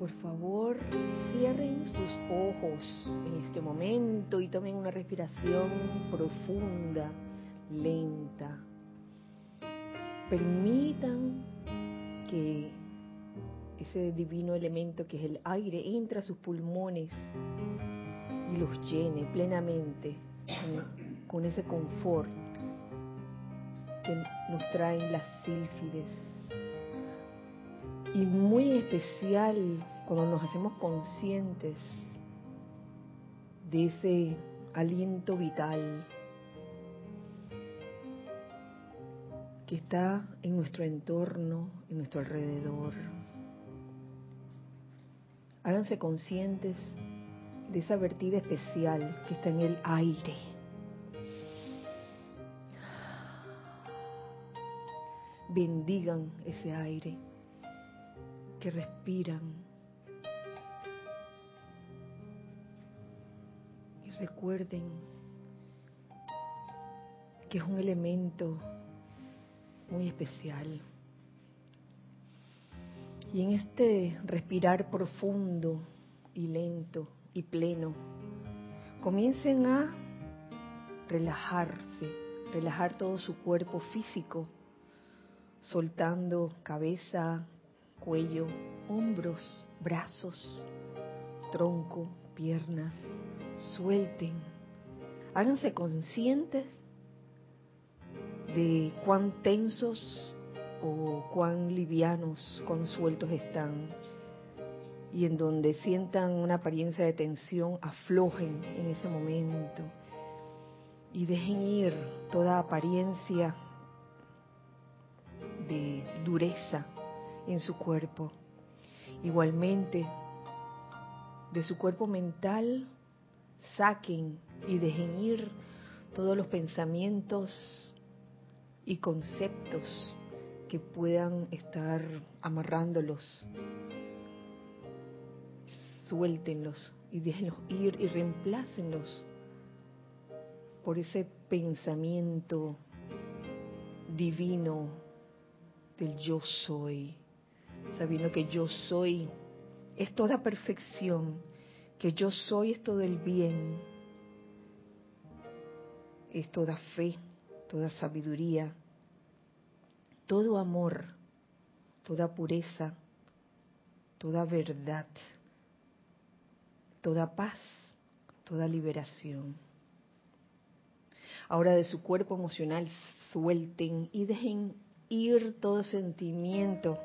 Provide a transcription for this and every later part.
por favor, cierren sus ojos en este momento y tomen una respiración profunda, lenta. Permitan que ese divino elemento que es el aire entre a sus pulmones y los llene plenamente con, ese confort que nos traen las sílfides y muy especial cuando nos hacemos conscientes de ese aliento vital que está en nuestro entorno, en nuestro alrededor. Háganse conscientes de esa vertida especial que está en el aire. Bendigan ese aire que respiran. Y recuerden que es un elemento muy especial. Y en este respirar profundo y lento y pleno, comiencen a relajarse, relajar todo su cuerpo físico, soltando cabeza, cuello, hombros, brazos, tronco, piernas, suelten. Háganse conscientes de cuán tensos o cuán livianos, cuán sueltos están. Y en donde sientan una apariencia de tensión, aflojen en ese momento y dejen ir toda apariencia de dureza en su cuerpo. Igualmente, de su cuerpo mental, saquen y dejen ir todos los pensamientos y conceptos que puedan estar amarrándolos. Suéltenlos y déjenlos ir y reemplácenlos por ese pensamiento divino del yo soy, sabiendo que yo soy es toda perfección, que yo soy es todo el bien, es toda fe, toda sabiduría, todo amor, toda pureza, toda verdad, toda paz, toda liberación. Ahora de su cuerpo emocional suelten y dejen ir todo sentimiento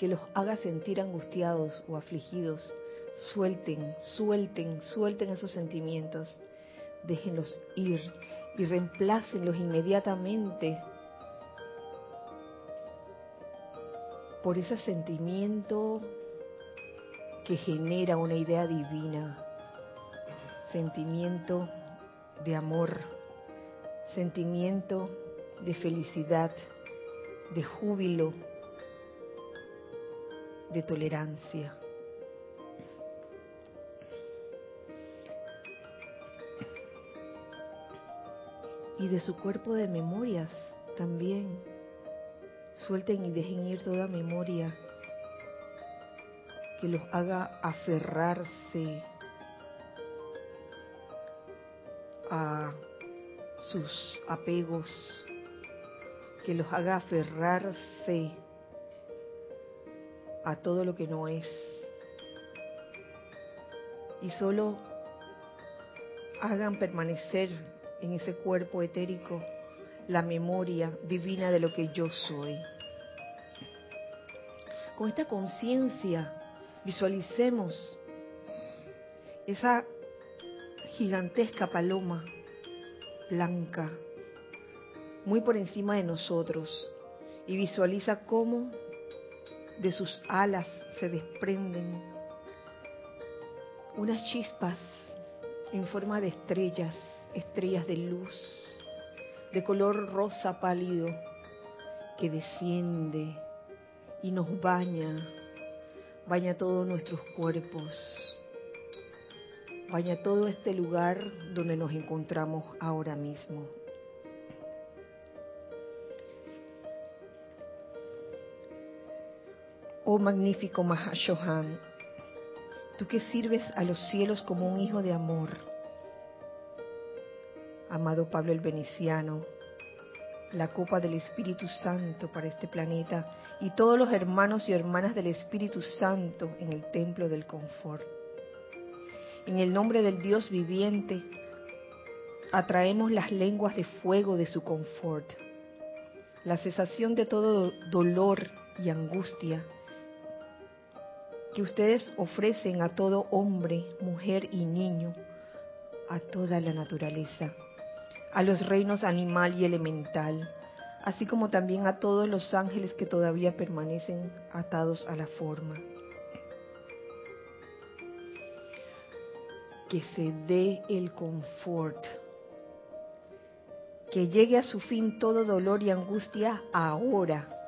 que los haga sentir angustiados o afligidos. Suelten, suelten, suelten esos sentimientos. Déjenlos ir y reemplácenlos inmediatamente por ese sentimiento que genera una idea divina, sentimiento de amor, sentimiento de felicidad, de júbilo, de tolerancia. Y de su cuerpo de memorias también Suelten y dejen ir toda memoria que los haga aferrarse a sus apegos, que los haga aferrarse a todo lo que no es. Y solo hagan permanecer en ese cuerpo etérico la memoria divina de lo que yo soy. Con esta conciencia visualicemos esa gigantesca paloma blanca muy por encima de nosotros y visualiza cómo de sus alas se desprenden unas chispas en forma de estrellas, estrellas de luz de color rosa pálido que desciende y nos baña, baña todos nuestros cuerpos, baña todo este lugar donde nos encontramos ahora mismo. Oh magnífico Mahashohan, Tú que sirves a los cielos como un hijo de amor. Amado Pablo el Veneciano, la copa del Espíritu Santo para este planeta y todos los hermanos y hermanas del Espíritu Santo en el templo del confort. En el nombre del Dios viviente, atraemos las lenguas de fuego de su confort, la cesación de todo dolor y angustia que ustedes ofrecen a todo hombre, mujer y niño, a toda la naturaleza, a los reinos animal y elemental, así como también a todos los ángeles que todavía permanecen atados a la forma. Que se dé el confort, que llegue a su fin todo dolor y angustia ahora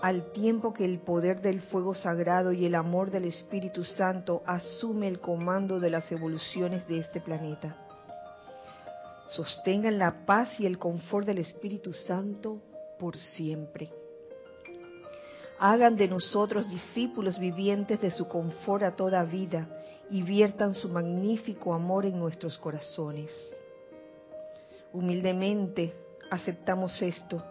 al tiempo que el poder del fuego sagrado y el amor del Espíritu Santo asume el comando de las evoluciones de este planeta. Sostengan la paz y el confort del Espíritu Santo por siempre. Hagan de nosotros discípulos vivientes de su confort a toda vida y viertan su magnífico amor en nuestros corazones. Humildemente aceptamos esto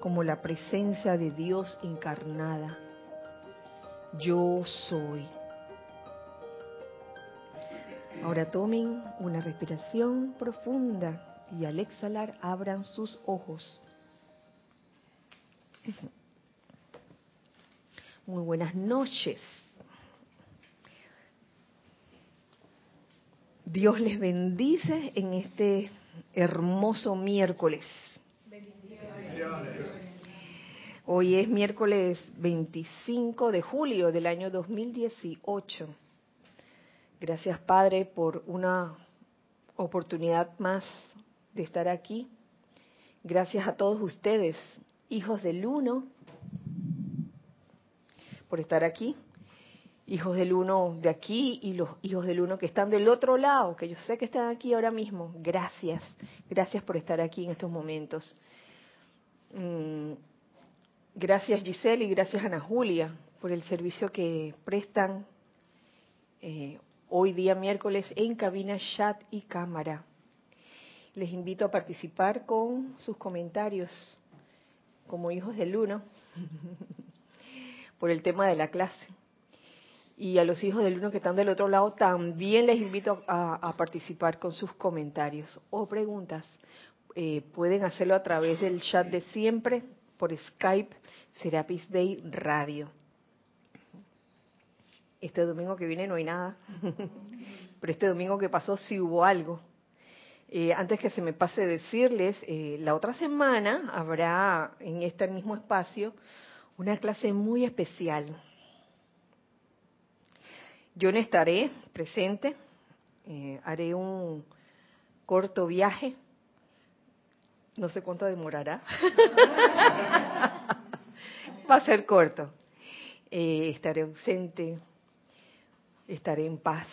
como la presencia de Dios encarnada. Yo soy. Ahora tomen una respiración profunda y al exhalar abran sus ojos. Muy buenas noches. Dios les bendice en este hermoso miércoles. Hoy es miércoles 25 de julio del año 2018. Gracias Padre por una oportunidad más de estar aquí. Gracias a todos ustedes, hijos del uno, por estar aquí. Hijos del uno de aquí y los hijos del uno que están del otro lado, que yo sé que están aquí ahora mismo. Gracias, gracias por estar aquí en estos momentos. Mm, Gracias Giselle y gracias Ana Julia por el servicio que prestan eh, hoy día miércoles en cabina, chat y cámara. Les invito a participar con sus comentarios como hijos del uno por el tema de la clase. Y a los hijos del uno que están del otro lado también les invito a, participar con sus comentarios o preguntas. Eh, pueden hacerlo a través del chat de siempre por Skype Serapis Day Radio. Este domingo que viene no hay nada, pero este domingo que pasó sí hubo algo. Eh, antes que se me pase decirles, eh, la otra semana habrá en este mismo espacio una clase muy especial. Yo no estaré presente, eh, haré un corto viaje no sé cuánto demorará. Va a ser corto. Eh, estaré ausente, estaré en paz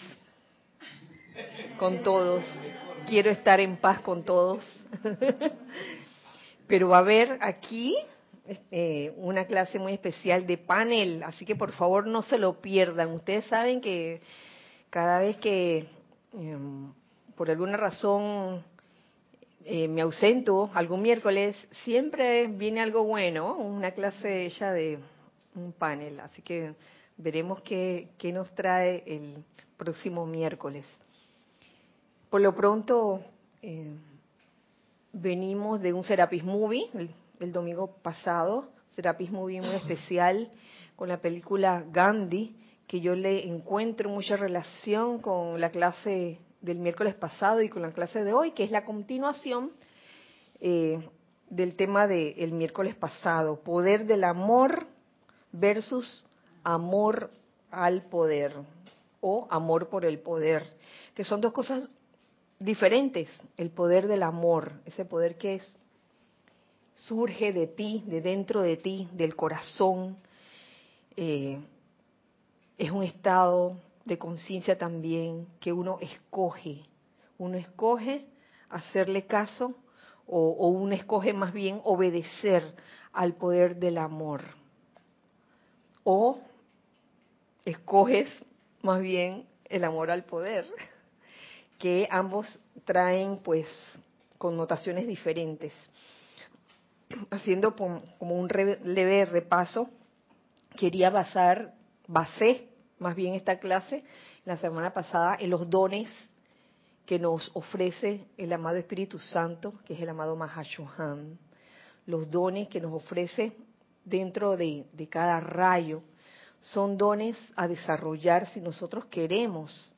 con todos. Quiero estar en paz con todos. Pero va a haber aquí eh, una clase muy especial de panel, así que por favor no se lo pierdan. Ustedes saben que cada vez que em, por alguna razón eh, me ausento algún miércoles, siempre viene algo bueno, una clase ya de un panel, así que veremos qué, nos trae el próximo miércoles. Por lo pronto, eh, venimos de un Serapis Movie el, domingo pasado, Serapis Movie muy especial con la película Gandhi, que yo le encuentro mucha relación con la clase del miércoles pasado y con la clase de hoy, que es la continuación eh, del tema del miércoles pasado, poder del amor versus amor al poder o amor por el poder, que son dos cosas diferentes, el poder del amor, ese poder que es surge de ti, de dentro de ti, del corazón, eh, es un estado de conciencia también que uno escoge. Uno escoge hacerle caso o, uno escoge más bien obedecer al poder del amor. O escoges más bien el amor al poder, que ambos traen pues connotaciones diferentes. Haciendo como un leve repaso, quería basar, basé más bien esta clase la semana pasada en los dones que nos ofrece el amado Espíritu Santo, que es el amado Mahashohan, los dones que nos ofrece dentro de, de cada rayo, son dones a desarrollar si nosotros queremos,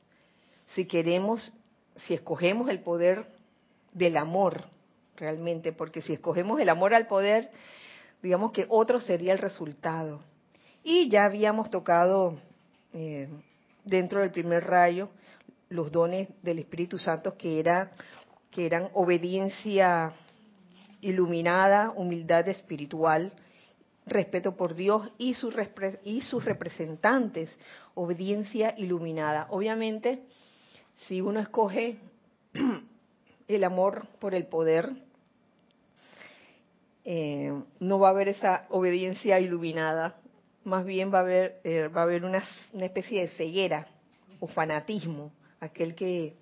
si queremos, si escogemos el poder del amor realmente, porque si escogemos el amor al poder, digamos que otro sería el resultado. Y ya habíamos tocado eh, dentro del primer rayo los dones del Espíritu Santo que era que eran obediencia iluminada, humildad espiritual, respeto por Dios y sus, y sus representantes, obediencia iluminada. Obviamente, si uno escoge el amor por el poder, eh, no va a haber esa obediencia iluminada, más bien va a haber, eh, va a haber una, una, especie de ceguera o fanatismo, aquel que,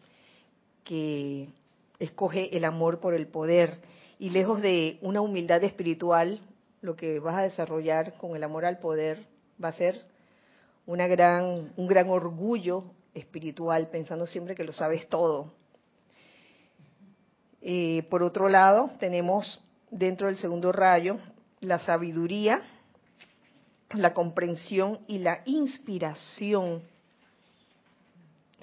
que escoge el amor por el poder y lejos de una humildad espiritual, lo que vas a desarrollar con el amor al poder va a ser una gran, un gran orgullo espiritual, pensando siempre que lo sabes todo. Eh, por otro lado, tenemos dentro del segundo rayo la sabiduría, la comprensión y la inspiración,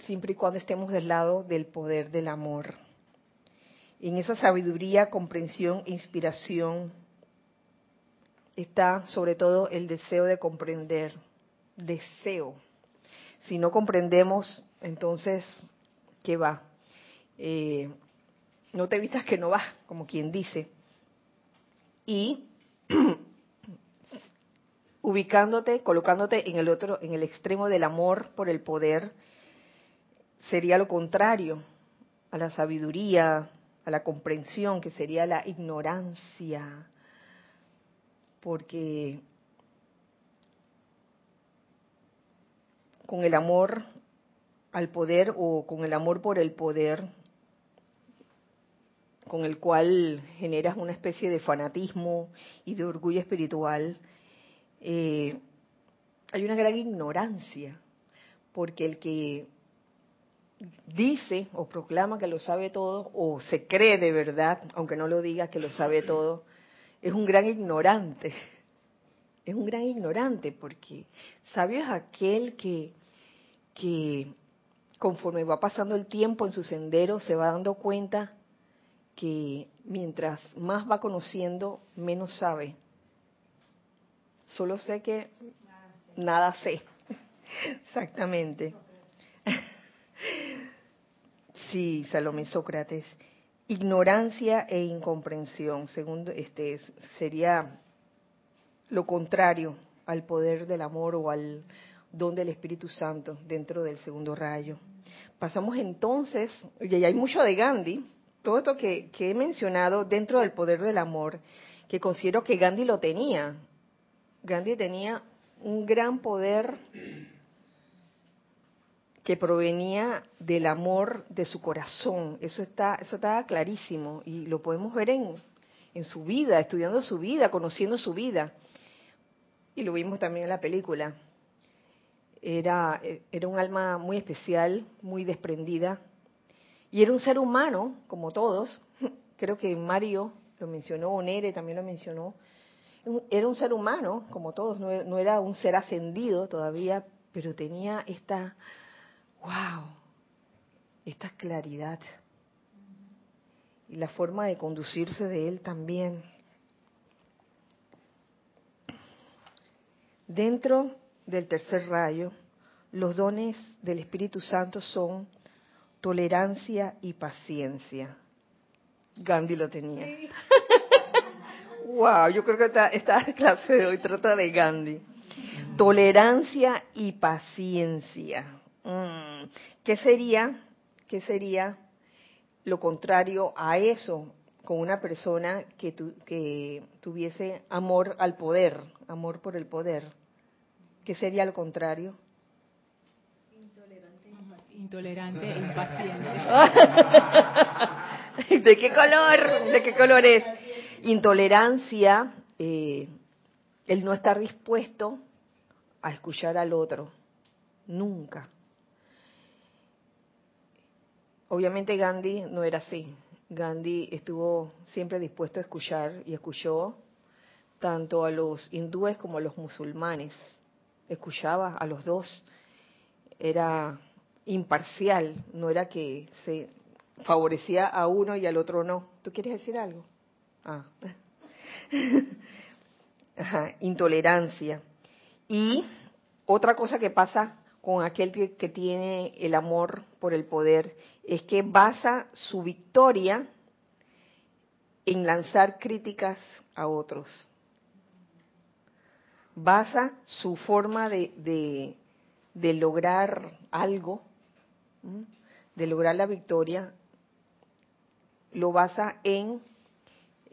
siempre y cuando estemos del lado del poder del amor. En esa sabiduría, comprensión, inspiración, está sobre todo el deseo de comprender, deseo. Si no comprendemos, entonces, ¿qué va? Eh, no te vistas que no va, como quien dice. Y ubicándote, colocándote en el otro, en el extremo del amor por el poder, sería lo contrario a la sabiduría, a la comprensión, que sería la ignorancia, porque con el amor al poder o con el amor por el poder, con el cual generas una especie de fanatismo y de orgullo espiritual, eh, hay una gran ignorancia, porque el que dice o proclama que lo sabe todo, o se cree de verdad, aunque no lo diga que lo sabe todo, es un gran ignorante. Es un gran ignorante porque sabio es aquel que, que conforme va pasando el tiempo en su sendero se va dando cuenta que mientras más va conociendo, menos sabe. Solo sé que nada sé. Exactamente. Sí, Salomé Sócrates ignorancia e incomprensión. Segundo, este sería lo contrario al poder del amor o al don del Espíritu Santo dentro del segundo rayo. Pasamos entonces, y hay mucho de Gandhi, todo esto que, que he mencionado dentro del poder del amor, que considero que Gandhi lo tenía. Gandhi tenía un gran poder que provenía del amor de su corazón. Eso está, eso estaba clarísimo y lo podemos ver en, su vida, estudiando su vida, conociendo su vida. Y lo vimos también en la película. Era, era un alma muy especial, muy desprendida. Y era un ser humano, como todos. Creo que Mario lo mencionó, o Nere también lo mencionó. Era un ser humano, como todos, no era un ser ascendido todavía, pero tenía esta wow, esta claridad y la forma de conducirse de él también. Dentro del tercer rayo, los dones del Espíritu Santo son tolerancia y paciencia. Gandhi lo tenía. wow, yo creo que esta, esta clase de hoy trata de Gandhi. Tolerancia y paciencia. Mm, ¿Qué sería, qué sería lo contrario a eso con una persona que, que tuviese amor al poder, amor por el poder? ¿Qué sería lo contrario? Intolerante e impaciente. ¿De qué color? ¿De qué color es? Intolerancia, eh, el no estar dispuesto a escuchar al otro. Nunca. Obviamente Gandhi no era así. Gandhi estuvo siempre dispuesto a escuchar y escuchó tanto a los hindúes como a los musulmanes. Escuchaba a los dos. Era imparcial, no era que se favorecía a uno y al otro no. ¿Tú quieres decir algo? Ah. intolerancia. Y otra cosa que pasa con aquel que, tiene el amor por el poder es que basa su victoria en lanzar críticas a otros. Basa su forma de, de lograr algo de lograr la victoria lo basa en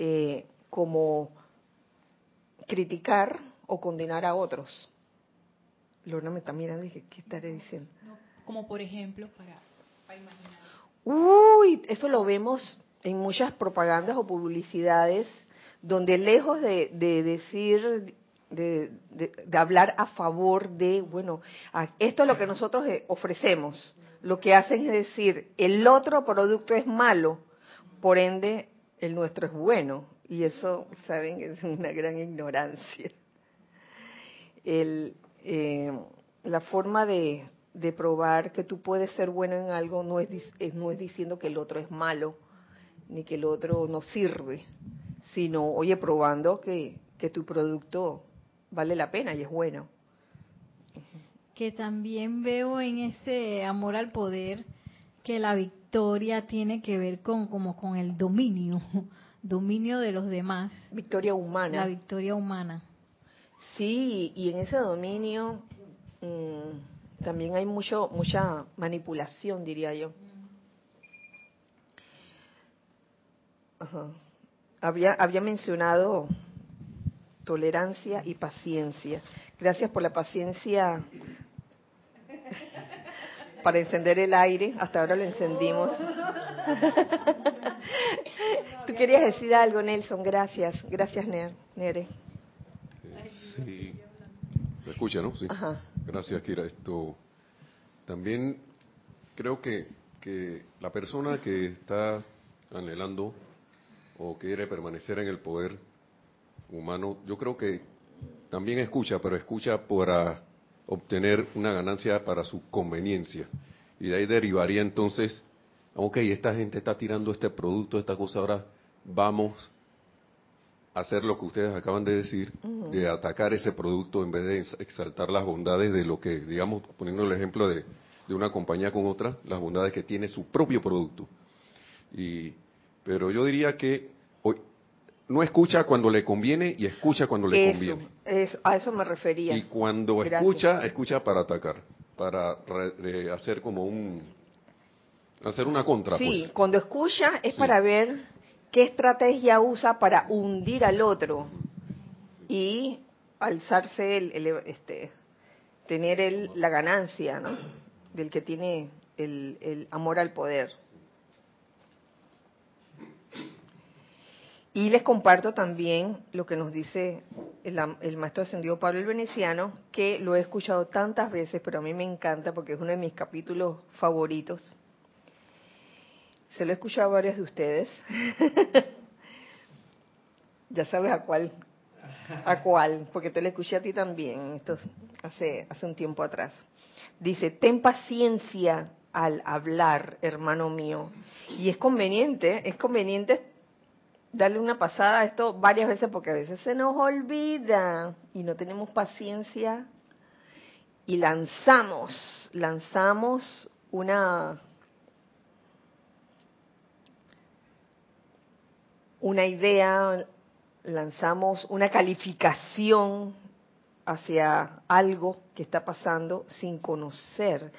eh, como criticar o condenar a otros. Lorna me está mirando y dije, ¿qué estaré diciendo? como por ejemplo, para, imaginar. Uy, eso lo vemos en muchas propagandas o publicidades donde lejos de, decir, de, de, hablar a favor de, bueno, esto es lo que nosotros eh, ofrecemos, lo que hacen es decir, el otro producto es malo, por ende el nuestro es bueno. Y eso, saben, es una gran ignorancia. Eh, la forma de, de, probar que tú puedes ser bueno en algo no es, no es diciendo que el otro es malo, ni que el otro no sirve, sino, oye, probando que, que tu producto vale la pena y es bueno que también veo en ese amor al poder que la victoria tiene que ver con como con el dominio, dominio de los demás. Victoria humana. La victoria humana. Sí, y en ese dominio mm, también hay mucho mucha manipulación, diría yo. Había, había mencionado tolerancia y paciencia. Gracias por la paciencia para encender el aire. Hasta ahora lo encendimos. Tú querías decir algo, Nelson. Gracias. Gracias, Nere. Sí. Se escucha, ¿no? Sí. Gracias, Kira. Esto también creo que, que la persona que está anhelando o quiere permanecer en el poder humano, yo creo que también escucha, pero escucha para obtener una ganancia para su conveniencia. Y de ahí derivaría entonces, ok, esta gente está tirando este producto, esta cosa, ahora vamos a hacer lo que ustedes acaban de decir, de atacar ese producto en vez de exaltar las bondades de lo que, digamos, poniendo el ejemplo de, de una compañía con otra, las bondades que tiene su propio producto. Y, pero yo diría que no escucha cuando le conviene y escucha cuando le conviene. a eso me refería. Y cuando escucha, escucha para atacar, para hacer como un hacer una contra. Sí, pues. cuando escucha es para ver qué estrategia usa para hundir al otro y alzarse el, este tener el, la ganancia, ¿no? Del que tiene el, el amor al poder. Y les comparto también lo que nos dice el, maestro ascendido Pablo el Veneciano, que lo he escuchado tantas veces, pero a mí me encanta porque es uno de mis capítulos favoritos. Se lo he escuchado a varios de ustedes. ya sabes a cuál, a cuál, porque te lo escuché a ti también, esto hace, hace un tiempo atrás. Dice, ten paciencia al hablar, hermano mío. Y es conveniente, es conveniente darle una pasada a esto varias veces porque a veces se nos olvida y no tenemos paciencia y lanzamos, lanzamos una una idea, lanzamos una calificación hacia algo que está pasando sin conocer.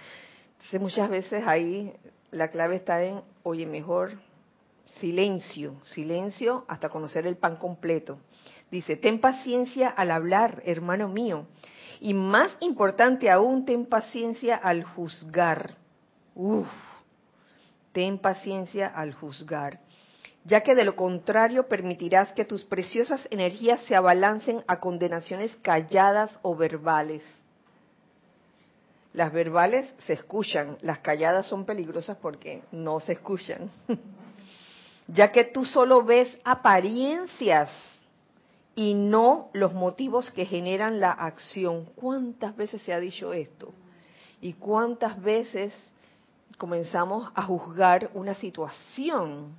Entonces muchas veces ahí la clave está en, oye, mejor Silencio, silencio hasta conocer el pan completo. Dice, ten paciencia al hablar, hermano mío. Y más importante aún, ten paciencia al juzgar. Uf, ten paciencia al juzgar, ya que de lo contrario permitirás que tus preciosas energías se abalancen a condenaciones calladas o verbales. Las verbales se escuchan, las calladas son peligrosas porque no se escuchan. ya que tú solo ves apariencias y no los motivos que generan la acción. ¿Cuántas veces se ha dicho esto? ¿Y cuántas veces comenzamos a juzgar una situación?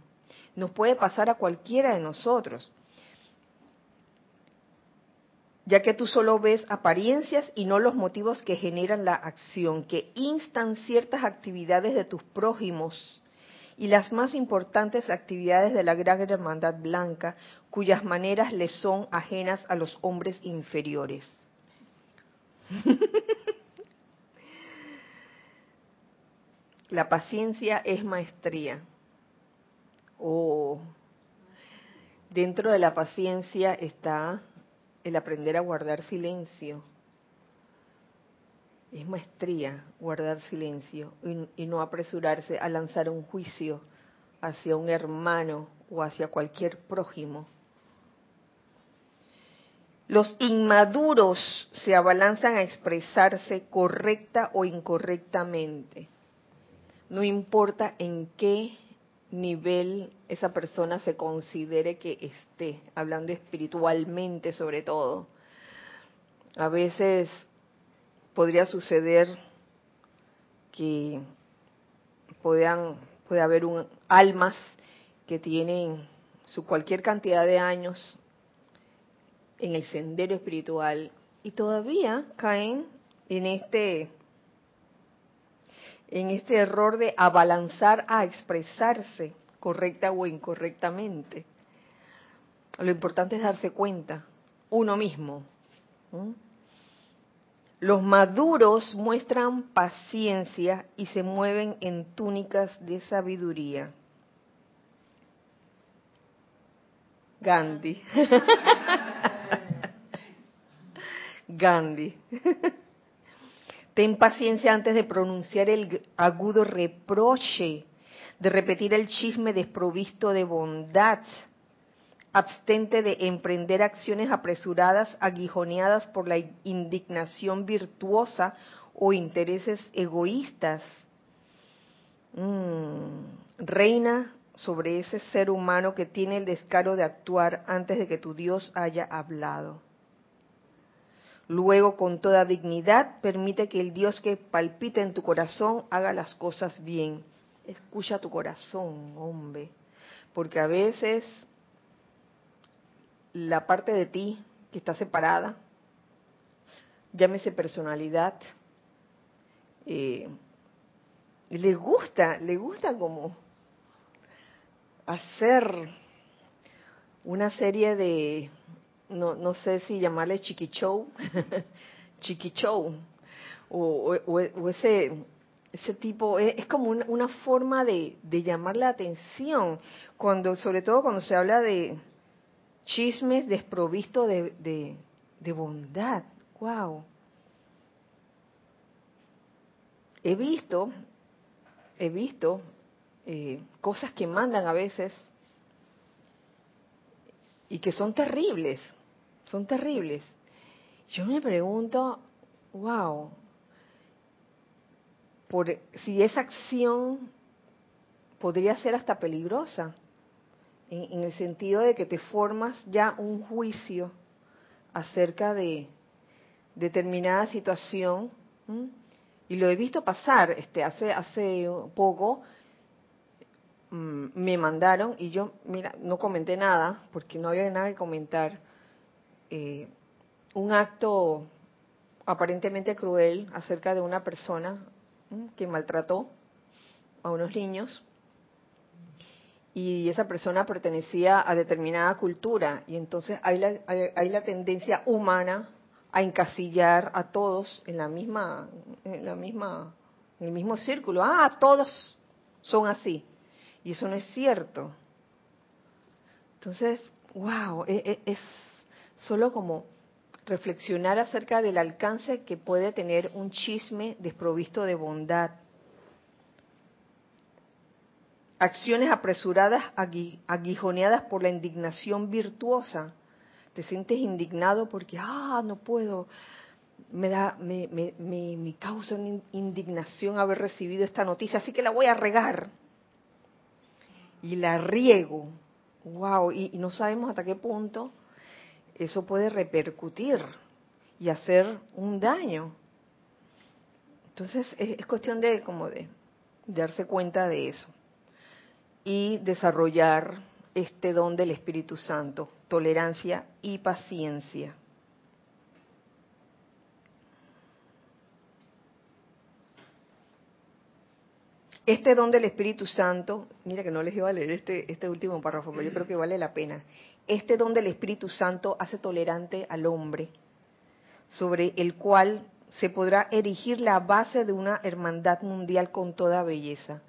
Nos puede pasar a cualquiera de nosotros ya que tú solo ves apariencias y no los motivos que generan la acción, que instan ciertas actividades de tus prójimos y las más importantes actividades de la Gran Hermandad Blanca, cuyas maneras le son ajenas a los hombres inferiores. la paciencia es maestría. Oh, dentro de la paciencia está el aprender a guardar silencio. Es maestría guardar silencio y, no apresurarse a lanzar un juicio hacia un hermano o hacia cualquier prójimo. Los inmaduros se abalanzan a expresarse correcta o incorrectamente. No importa en qué nivel esa persona se considere que esté, hablando espiritualmente sobre todo. A veces podría suceder que puedan, puede haber un, almas que tienen su cualquier cantidad de años en el sendero espiritual y todavía caen en este en este error de abalanzar a expresarse correcta o incorrectamente. Lo importante es darse cuenta, uno mismo. Los maduros muestran paciencia y se mueven en túnicas de sabiduría. Gandhi. Gandhi. Ten paciencia antes de pronunciar el agudo reproche, de repetir el chisme desprovisto de bondad. Abstente de emprender acciones apresuradas, aguijoneadas por la indignación virtuosa o intereses egoístas. Mm, reina sobre ese ser humano que tiene el descaro de actuar antes de que tu Dios haya hablado. Luego, con toda dignidad, permite que el Dios que palpita en tu corazón haga las cosas bien. Escucha tu corazón, hombre, porque a veces la parte de ti que está separada, llámese personalidad, eh, le gusta, le gusta como hacer una serie de no, no sé si llamarle chiquichou, chiquichou, o, o, ese, ese tipo, es, como una, forma de, de, llamar la atención, cuando, sobre todo cuando se habla de chismes desprovisto de, de, bondad. ¡Wow! He visto, he visto eh, cosas que mandan a veces y que son terribles son terribles. Yo me pregunto, wow, por, si esa acción podría ser hasta peligrosa, en, el sentido de que te formas ya un juicio acerca de determinada situación, y lo he visto pasar, este, hace, hace poco mm, me mandaron y yo, mira, no comenté nada porque no había nada que comentar. Eh, un acto aparentemente cruel acerca de una persona que maltrató a unos niños y esa persona pertenecía a determinada cultura. Y entonces hay la, hay, la tendencia humana a encasillar a todos en la misma en la misma en el mismo círculo. Ah todos son así. Y eso no es cierto. Entonces wow e, e, es solo como reflexionar acerca del alcance que puede tener un chisme desprovisto de bondad. Acciones apresuradas, aguijoneadas por la indignación virtuosa. Te sientes indignado porque, ah, no puedo, me da, me, me, me, causa indignación haber recibido esta noticia, así que la voy a regar. Y la riego. Wow, y, no sabemos hasta qué punto eso puede repercutir y hacer un daño. Entonces es, cuestión de como de darse cuenta de eso y desarrollar este don del Espíritu Santo, tolerancia y paciencia. Este don del Espíritu Santo, mira que no les iba a leer este, este último párrafo, pero yo creo que vale la pena. Este don del Espíritu Santo hace tolerante al hombre, sobre el cual se podrá erigir la base de una hermandad mundial con toda belleza,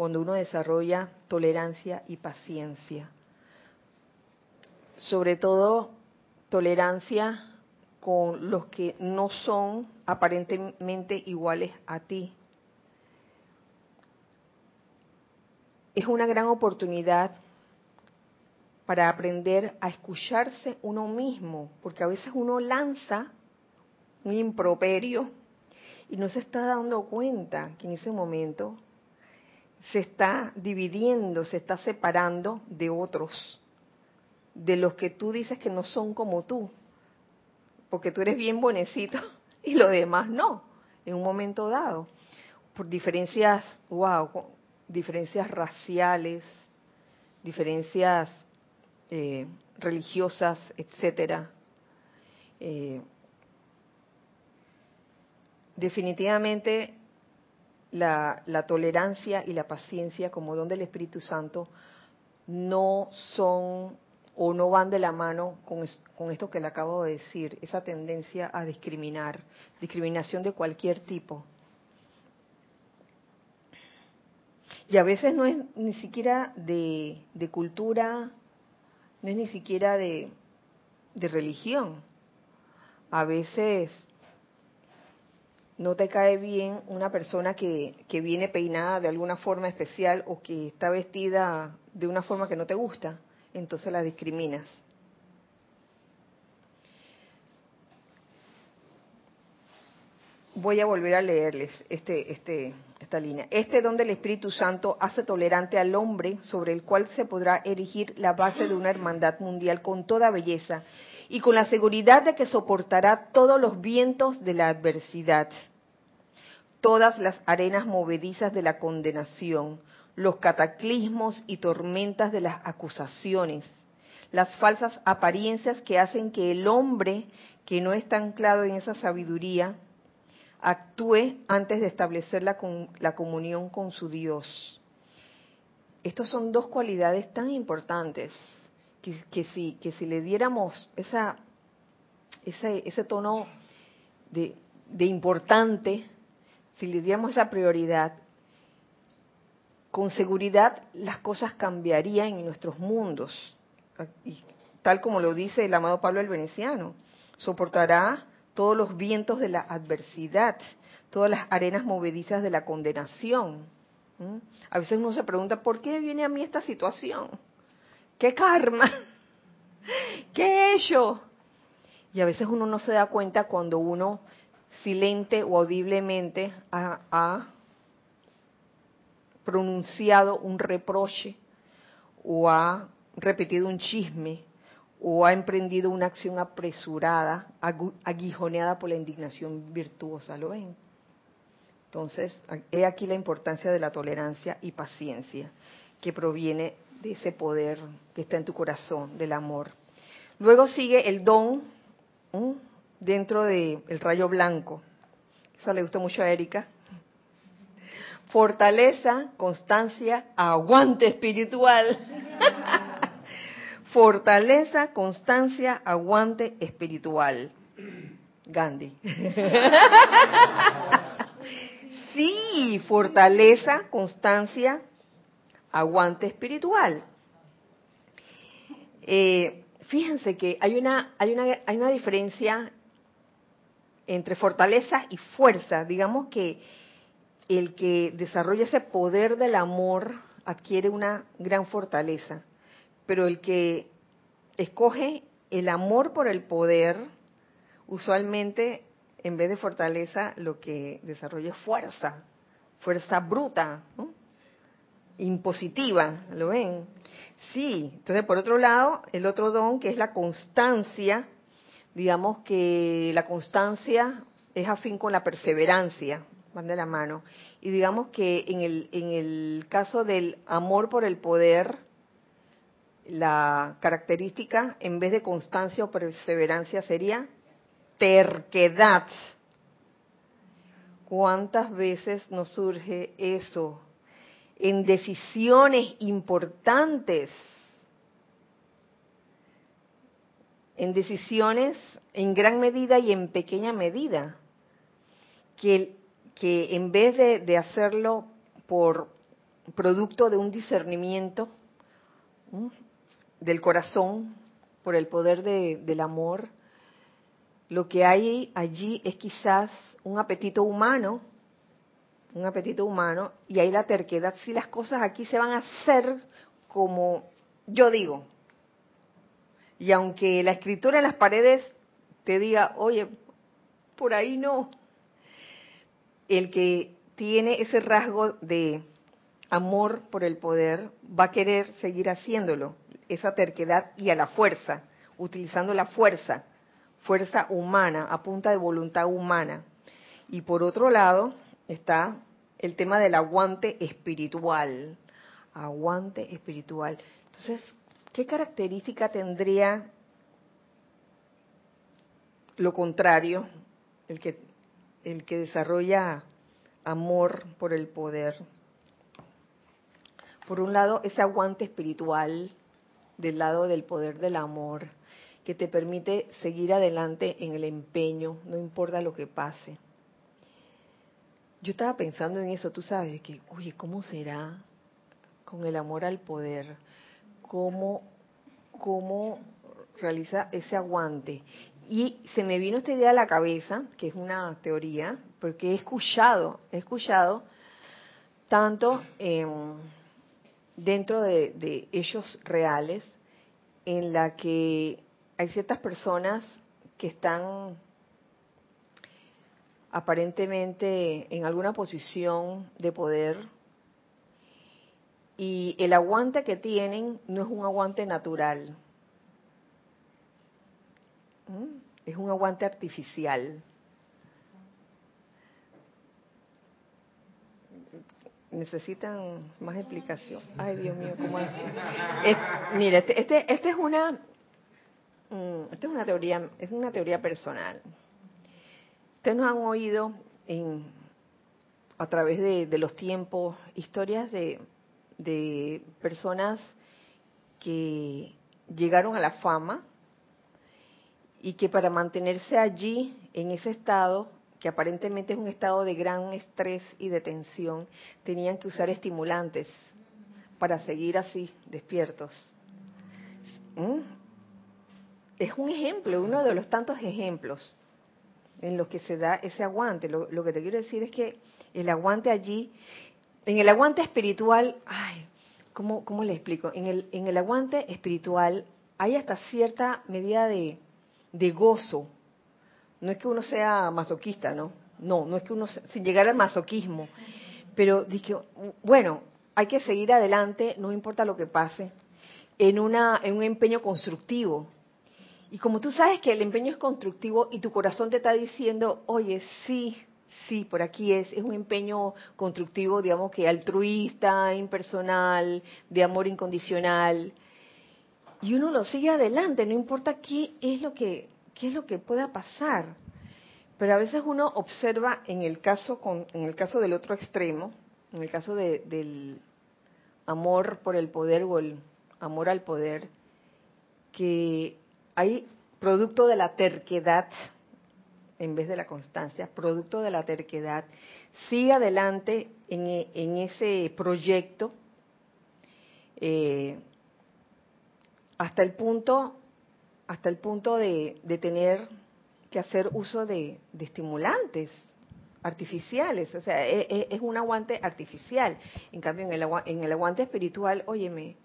cuando uno desarrolla tolerancia y paciencia. Sobre todo tolerancia con los que no son aparentemente iguales a ti, es una gran oportunidad para aprender a escucharse uno mismo, porque a veces uno lanza un improperio y no se está dando cuenta que en ese momento se está dividiendo, se está separando de otros, de los que tú dices que no son como tú, porque tú eres bien bonecito y los demás no, en un momento dado, por diferencias, wow, diferencias raciales, diferencias eh, religiosas, etcétera. Eh, definitivamente la, tolerancia y la paciencia como don del Espíritu Santo no son o no van de la mano con, con esto que le acabo de decir, esa tendencia a discriminar, discriminación de cualquier tipo. Y a veces no es ni siquiera de, cultura, no es ni siquiera de, religión. A veces no te cae bien una persona que, que, viene peinada de alguna forma especial o que está vestida de una forma que no te gusta, entonces la discriminas. Voy a volver a leerles este, este, esta línea. Este don del Espíritu Santo hace tolerante al hombre sobre el cual se podrá erigir la base de una hermandad mundial con toda belleza y con la seguridad de que soportará todos los vientos de la adversidad, todas las arenas movedizas de la condenación, los cataclismos y tormentas de las acusaciones, las falsas apariencias que hacen que el hombre que no está anclado en esa sabiduría actúe antes de establecer la, la comunión con su Dios. Estas son dos cualidades tan importantes que, si, que si le diéramos esa, ese tono de, de importante, si le diéramos esa prioridad, con seguridad las cosas cambiarían en nuestros mundos. Y tal como lo dice el amado Pablo el Veneciano, soportará todos los vientos de la adversidad, todas las arenas movedizas de la condenación. A veces uno se pregunta, ¿por qué viene a mí esta situación? ¿Qué karma? ¿Qué he hecho? Y a veces uno no se da cuenta cuando uno silente o audiblemente ha, ha pronunciado un reproche o ha repetido un chisme o ha emprendido una acción apresurada, aguijoneada por la indignación virtuosa, ¿lo ven? Entonces, he aquí la importancia de la tolerancia y paciencia que proviene de ese poder que está en tu corazón, del amor. Luego sigue el don dentro del rayo blanco. Esa le gusta mucho a Erika. Fortaleza, constancia, aguante espiritual. Fortaleza, constancia, aguante espiritual. Gandhi. sí, fortaleza, constancia, aguante espiritual. Eh, fíjense que hay una, hay, una, hay una diferencia entre fortaleza y fuerza. Digamos que el que desarrolla ese poder del amor adquiere una gran fortaleza, pero el que escoge el amor por el poder, usualmente en vez de fortaleza lo que desarrolla es fuerza, fuerza bruta, impositiva, ¿lo ven? Sí, entonces por otro lado, el otro don que es la constancia, digamos que la constancia es afín con la perseverancia, van de la mano. Y digamos que en el, en el caso del amor por el poder, la característica en vez de constancia o perseverancia sería terquedad. ¿Cuántas veces nos surge eso en decisiones importantes? En decisiones en gran medida y en pequeña medida. Que, en vez de, hacerlo por producto de un discernimiento del corazón, por el poder del amor, lo que hay allí es quizás un apetito humano, un apetito humano, y hay la terquedad, si las cosas aquí se van a hacer como yo digo. Y aunque la escritura en las paredes te diga, oye, por ahí no, el que tiene ese rasgo de amor por el poder va a querer seguir haciéndolo, esa terquedad y a la fuerza, utilizando la fuerza fuerza humana, a punta de voluntad humana. Y por otro lado está el tema del aguante espiritual. Aguante espiritual. Entonces, ¿qué característica tendría lo contrario, el que, el que desarrolla amor por el poder? Por un lado, ese aguante espiritual del lado del poder del amor que te permite seguir adelante en el empeño, no importa lo que pase. Yo estaba pensando en eso, tú sabes, que, oye, ¿cómo será con el amor al poder? ¿Cómo, cómo realiza ese aguante? Y se me vino esta idea a la cabeza, que es una teoría, porque he escuchado, he escuchado tanto dentro de, de hechos reales en la que hay ciertas personas que están aparentemente en alguna posición de poder y el aguante que tienen no es un aguante natural, es un aguante artificial. Necesitan más explicación. Ay, Dios mío, ¿cómo así? mire, este, este, este es una Mm, esta es una teoría, es una teoría personal. Ustedes nos han oído en, a través de, los tiempos historias de, personas que llegaron a la fama y que para mantenerse allí en ese estado, que aparentemente es un estado de gran estrés y de tensión, tenían que usar estimulantes para seguir así despiertos. ¿Mm? es un ejemplo, uno de los tantos ejemplos en los que se da ese aguante. Lo, que te quiero decir es que el aguante allí, en el aguante espiritual, ay, ¿cómo, cómo le explico? En el, en el aguante espiritual hay hasta cierta medida de, de gozo. No es que uno sea masoquista, ¿no? No, no es que uno, sin llegar al masoquismo, pero dije, bueno, hay que seguir adelante, no importa lo que pase, en, una, en un empeño constructivo, y como tú sabes que el empeño es constructivo y tu corazón te está diciendo, oye, sí, sí, por aquí es, es un empeño constructivo, digamos que altruista, impersonal, de amor incondicional. Y uno lo sigue adelante, no importa qué es lo que, es lo que pueda pasar. Pero a veces uno observa en el caso, con, en el caso del otro extremo, en el caso de, del amor por el poder o el amor al poder, que hay producto de la terquedad, en vez de la constancia, producto de la terquedad, sigue adelante en, ese proyecto eh, hasta el punto, hasta el punto de, tener que hacer uso de, estimulantes, artificiales, o sea, e, e, es, un aguante artificial. En cambio, en el, en el aguante espiritual, óyeme,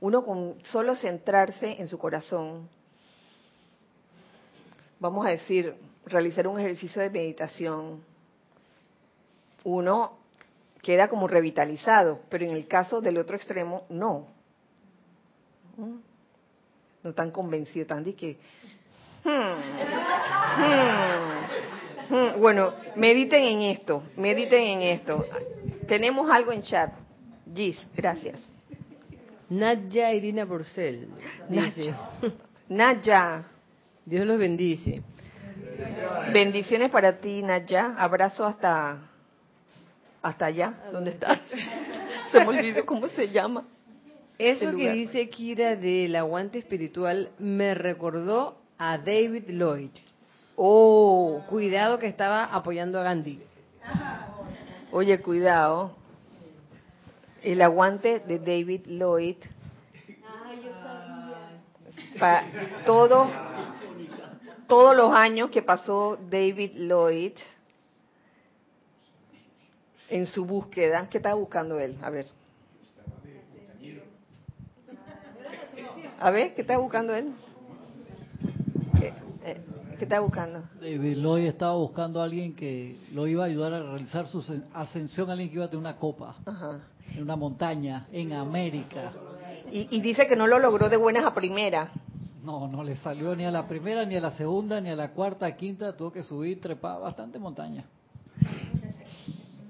uno con solo centrarse en su corazón, vamos a decir, realizar un ejercicio de meditación, uno queda como revitalizado, pero en el caso del otro extremo, no. No tan convencido, tan de que... Hmm, hmm, hmm. Bueno, mediten en esto, mediten en esto. Tenemos algo en chat. Gis, gracias. Nadja Irina Porcel dice. Nadja. Dios los bendice. Bendiciones para ti, Nadja. Abrazo hasta hasta allá, ¿dónde estás? se me olvidó cómo se llama. Eso que dice Kira del aguante espiritual me recordó a David Lloyd. Oh, cuidado que estaba apoyando a Gandhi. Oye, cuidado. El aguante de David Lloyd. Para todo, todos los años que pasó David Lloyd en su búsqueda. ¿Qué estaba buscando él? A ver. A ver, ¿qué está buscando él? ¿Qué, eh, está buscando? David Lloyd estaba buscando a alguien que lo iba a ayudar a realizar su ascensión, alguien que iba a tener una copa en una montaña en América. Y, y dice que no lo logró de buenas a primera. No, no le salió ni a la primera, ni a la segunda, ni a la cuarta, quinta, tuvo que subir, trepar bastante montaña.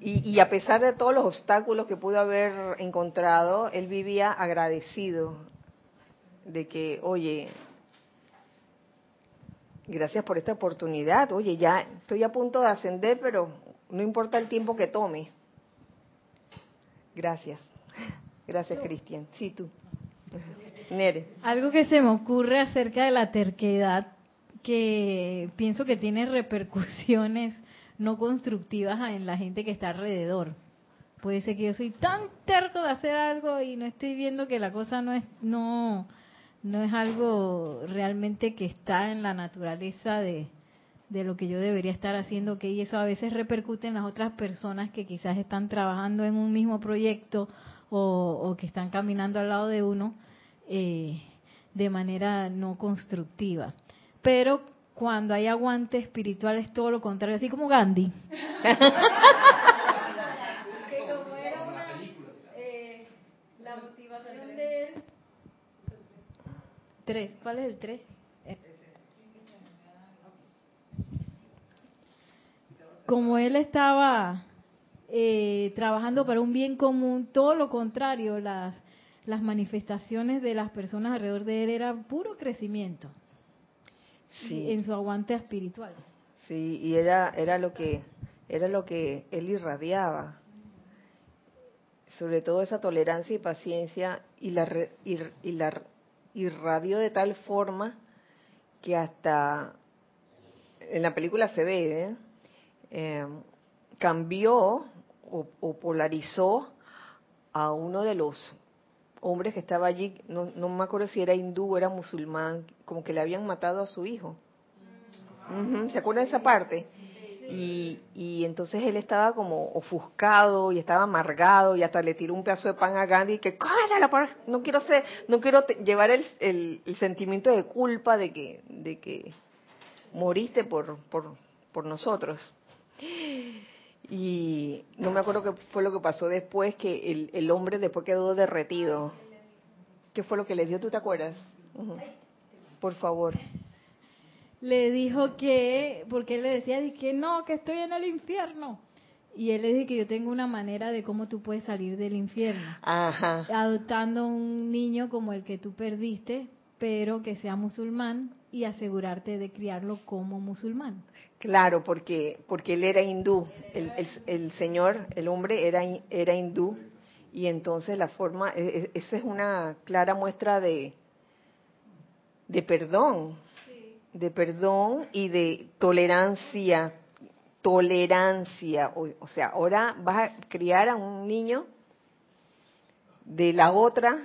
Y, a pesar de todos los obstáculos que pudo haber encontrado, él vivía agradecido de que, oye, gracias por esta oportunidad, oye, ya estoy a punto de ascender, pero no importa el tiempo que tome. Gracias. Gracias, Cristian. Sí, tú. Algo que se me ocurre acerca de la terquedad, que pienso que tiene repercusiones no constructivas en la gente que está alrededor. Puede ser que yo soy tan terco de hacer algo y no estoy viendo que la cosa no es no no es algo realmente que está en la naturaleza de, de lo que yo debería estar haciendo, que y eso a veces repercute en las otras personas que quizás están trabajando en un mismo proyecto o, que están caminando al lado de uno eh, de manera no constructiva. Pero cuando hay aguante espiritual es todo lo contrario, así como Gandhi. Eh, la motivación de él. Tres, ¿cuál es el tres? Como él estaba eh, trabajando para un bien común, todo lo contrario, las, las manifestaciones de las personas alrededor de él era puro crecimiento en su aguante espiritual. Sí, y era era lo que era lo que él irradiaba. Sobre todo esa tolerancia y paciencia y la y, la irradió de tal forma que hasta en la película se ve, ¿eh? Em, cambió o, o, polarizó a uno de los hombres que estaba allí, no, no me acuerdo si era hindú o era musulmán, como que le habían matado a su hijo. ¿Se acuerda de esa parte? Y, y entonces él estaba como ofuscado y estaba amargado y hasta le tiró un pedazo de pan a Gandhi que cállala, no quiero ser, no quiero llevar el, el, el, sentimiento de culpa de que, de que moriste por, por, por nosotros. Y no me acuerdo qué fue lo que pasó después, que el, el hombre después quedó derretido. ¿Qué fue lo que le dio? ¿Tú te acuerdas? Por favor. Le dijo que, porque él le decía que no, que estoy en el infierno. Y él le dijo que yo tengo una manera de cómo tú puedes salir del infierno. Ajá. Adoptando un niño como el que tú perdiste, pero que sea musulmán y asegurarte de criarlo como musulmán. Claro, porque porque él era hindú, el, el, señor, el hombre era era hindú. Y entonces la forma e, e, esa es una clara muestra de de perdón, de perdón y de tolerancia, tolerancia, o, o sea, ahora vas a criar a un niño de la otra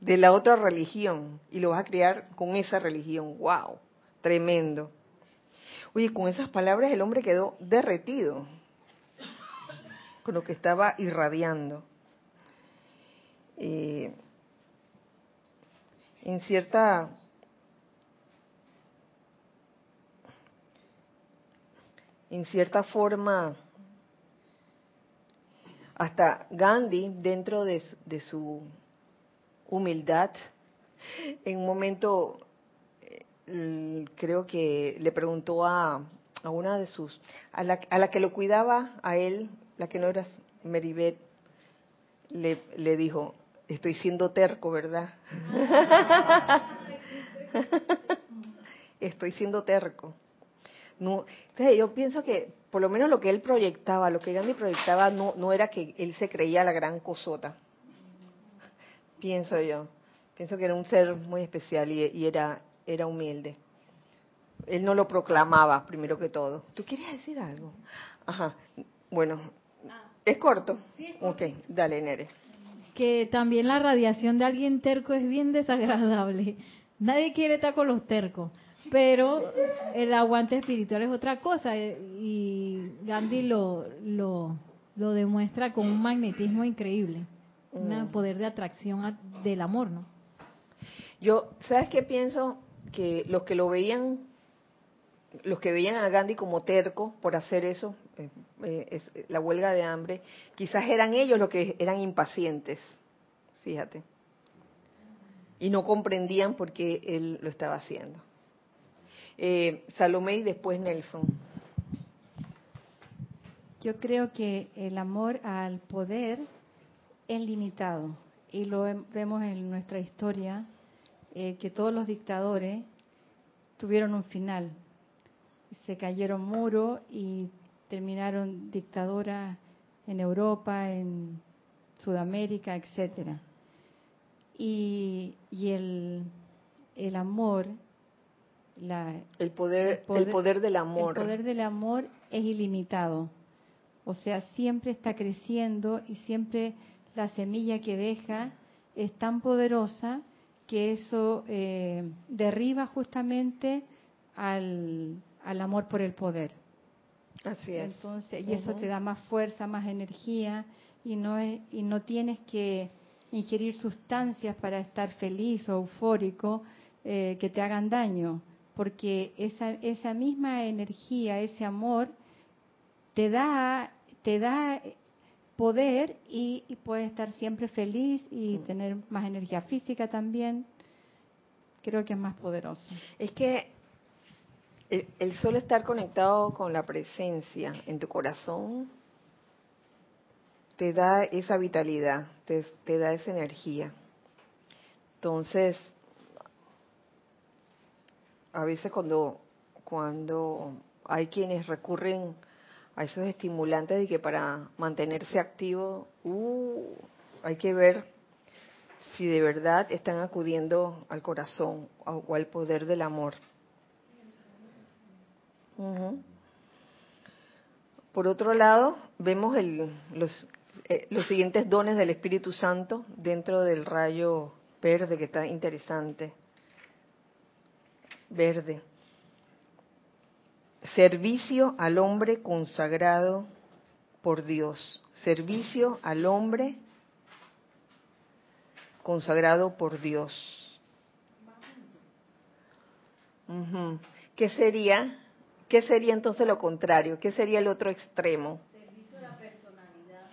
de la otra religión y lo vas a criar con esa religión. ¡Wow! Tremendo. Oye, con esas palabras el hombre quedó derretido con lo que estaba irradiando. Eh, en cierta en cierta forma hasta Gandhi dentro de, de su humildad en un momento creo que le preguntó a, a una de sus, a la, a la, que lo cuidaba a él, la que no era Meribet, le, le dijo, estoy siendo terco, ¿verdad? estoy siendo terco. No, entonces yo pienso que por lo menos lo que él proyectaba, lo que Gandhi proyectaba, no, no era que él se creía la gran cosota. Pienso yo. Pienso que era un ser muy especial y, y era era humilde. Él no lo proclamaba, primero que todo. ¿Tú quieres decir algo? Ajá. Bueno, ¿es corto? Sí, Ok, dale, Nere. Que también la radiación de alguien terco es bien desagradable. Nadie quiere estar con los tercos, pero el aguante espiritual es otra cosa y Gandhi lo, lo, lo demuestra con un magnetismo increíble, un mm. poder de atracción del amor, ¿no? Yo, ¿sabes qué pienso? que los que lo veían, los que veían a Gandhi como terco por hacer eso, eh, eh, eh, la huelga de hambre, quizás eran ellos los que eran impacientes, fíjate, y no comprendían por qué él lo estaba haciendo. Salomé y después Nelson. Yo creo que el amor al poder es limitado y lo vemos en nuestra historia eh, que todos los dictadores tuvieron un final. Se cayeron muros y terminaron dictaduras en Europa, en Sudamérica, etcétera. Y, y el, el amor, la, el, poder, el, poder, del amor. El poder del amor es ilimitado. O sea, siempre está creciendo y siempre la semilla que deja es tan poderosa que eso eh, derriba justamente al, amor por el poder. Así es. Entonces, y eso te da más fuerza, más energía y no y no tienes que ingerir sustancias para estar feliz o eufórico eh, que te hagan daño, porque esa esa misma energía, ese amor te da te da poder y, puede estar siempre feliz y mm. tener más energía física también. Creo que es más poderoso. Es que el, solo estar conectado con la presencia en tu corazón te da esa vitalidad, te, te da esa energía. Entonces, a veces cuando, cuando hay quienes recurren a esos estimulantes de que para mantenerse activo, uh, hay que ver si de verdad están acudiendo al corazón o al poder del amor. Por otro lado, vemos los, eh, los siguientes dones del Espíritu Santo dentro del rayo verde, que está interesante. Verde servicio al hombre consagrado por Dios, servicio al hombre consagrado por Dios. ¿Qué sería? ¿Qué sería entonces lo contrario? ¿Qué sería el otro extremo? Servicio a la personalidad.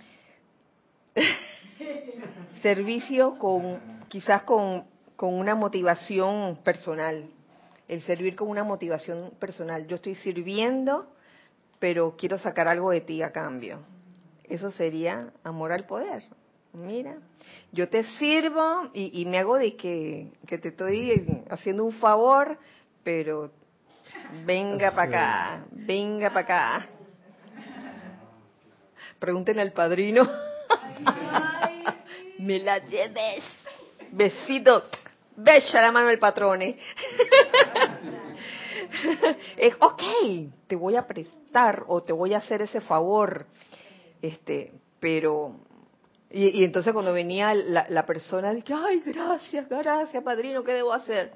Servicio con quizás con, con una motivación personal el servir con una motivación personal. Yo estoy sirviendo, pero quiero sacar algo de ti a cambio. Eso sería amor al poder. Mira, yo te sirvo y, me hago de que, que, te estoy haciendo un favor, pero venga para acá, venga para acá. Pregúntenle al padrino. me la debes. Besito. Becha la mano el patrone. es, ok, te voy a prestar o te voy a hacer ese favor. Este, pero y, entonces cuando venía la, la persona, dije, ay, gracias, gracias, padrino, ¿qué debo hacer?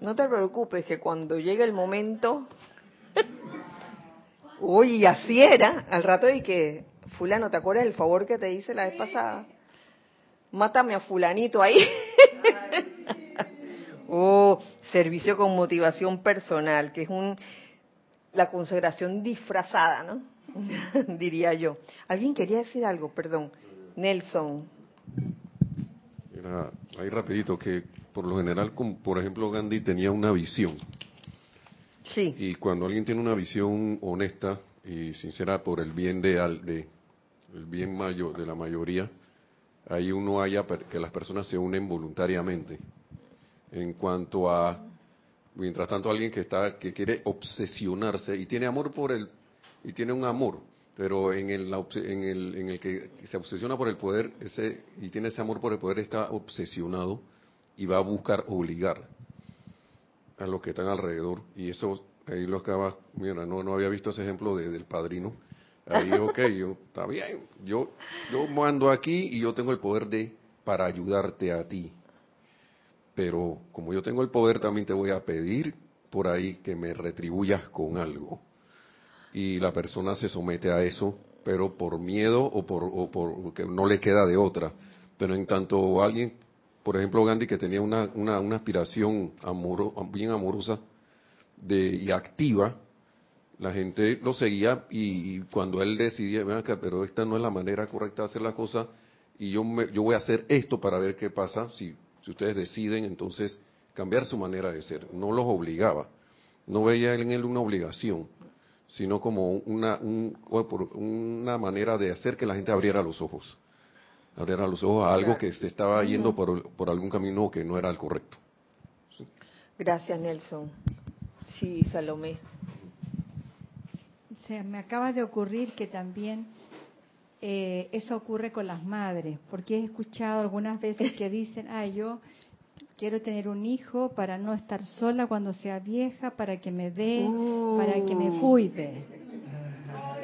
No te preocupes, que cuando llegue el momento, Uy, así era. Al rato y que, fulano, ¿te acuerdas del favor que te hice la vez pasada? Mátame a fulanito ahí. oh, servicio con motivación personal, que es un la consagración disfrazada, ¿no? Diría yo. ¿Alguien quería decir algo? Perdón. Nelson. Era ahí rapidito que por lo general, por ejemplo, Gandhi tenía una visión. Sí. Y cuando alguien tiene una visión honesta y sincera por el bien de, de el bien mayor de la mayoría, ahí uno haya que las personas se unen voluntariamente. En cuanto a mientras tanto alguien que está que quiere obsesionarse y tiene amor por el y tiene un amor pero en el, en el, en el que se obsesiona por el poder ese y tiene ese amor por el poder está obsesionado y va a buscar obligar a los que están alrededor y eso ahí lo acaba mira no no había visto ese ejemplo de, del padrino ahí ok yo está bien yo yo mando aquí y yo tengo el poder de para ayudarte a ti pero como yo tengo el poder también te voy a pedir por ahí que me retribuyas con algo. Y la persona se somete a eso, pero por miedo o por, o por que no le queda de otra. Pero en tanto alguien, por ejemplo Gandhi, que tenía una, una, una aspiración amoro, bien amorosa de, y activa, la gente lo seguía y, cuando él decidía, acá, pero esta no es la manera correcta de hacer la cosa y yo, me, yo voy a hacer esto para ver qué pasa, si si ustedes deciden entonces cambiar su manera de ser, no los obligaba, no veía en él una obligación, sino como una, una manera de hacer que la gente abriera los ojos, abriera los ojos a algo que se estaba yendo por, por algún camino que no era el correcto. Gracias, Nelson. Sí, Salomé. O sea, me acaba de ocurrir que también eh, eso ocurre con las madres, porque he escuchado algunas veces que dicen, ah, yo quiero tener un hijo para no estar sola cuando sea vieja, para que me dé, para que me uh. cuide.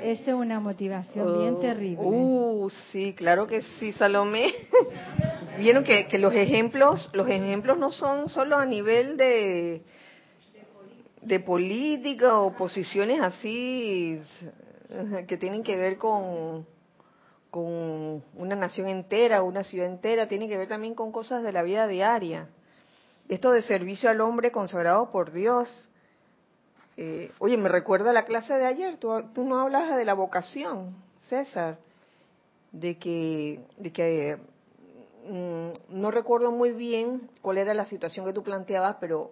Esa es una motivación bien oh. terrible. Uh, sí, claro que sí, Salomé. Vieron que, que los ejemplos, los ejemplos no son solo a nivel de de política o posiciones así que tienen que ver con con una nación entera, una ciudad entera, tiene que ver también con cosas de la vida diaria. Esto de servicio al hombre consagrado por Dios. Eh, oye, me recuerda la clase de ayer, tú, no hablas de la vocación, César, de que, de que mm, no recuerdo muy bien cuál era la situación que tú planteabas, pero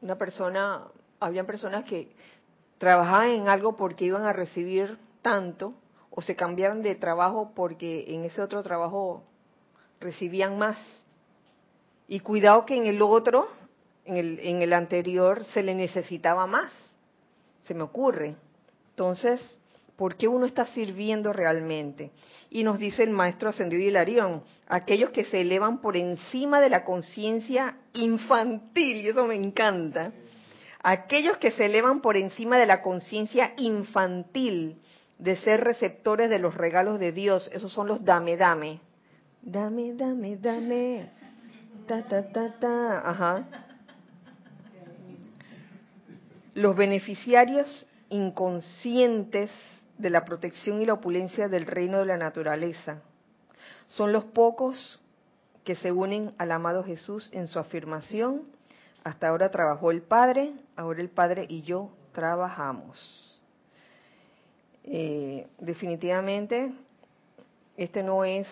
una persona, habían personas que trabajaban en algo porque iban a recibir tanto, o se cambiaron de trabajo porque en ese otro trabajo recibían más. Y cuidado que en el otro, en el, en el anterior, se le necesitaba más. Se me ocurre. Entonces, ¿por qué uno está sirviendo realmente? Y nos dice el maestro ascendido Hilarión, aquellos que se elevan por encima de la conciencia infantil, y eso me encanta, aquellos que se elevan por encima de la conciencia infantil, de ser receptores de los regalos de Dios. Esos son los dame, dame. Dame, dame, dame. Ta, ta, ta, ta. Ajá. Los beneficiarios inconscientes de la protección y la opulencia del reino de la naturaleza son los pocos que se unen al amado Jesús en su afirmación. Hasta ahora trabajó el Padre, ahora el Padre y yo trabajamos. Eh, definitivamente, este no es,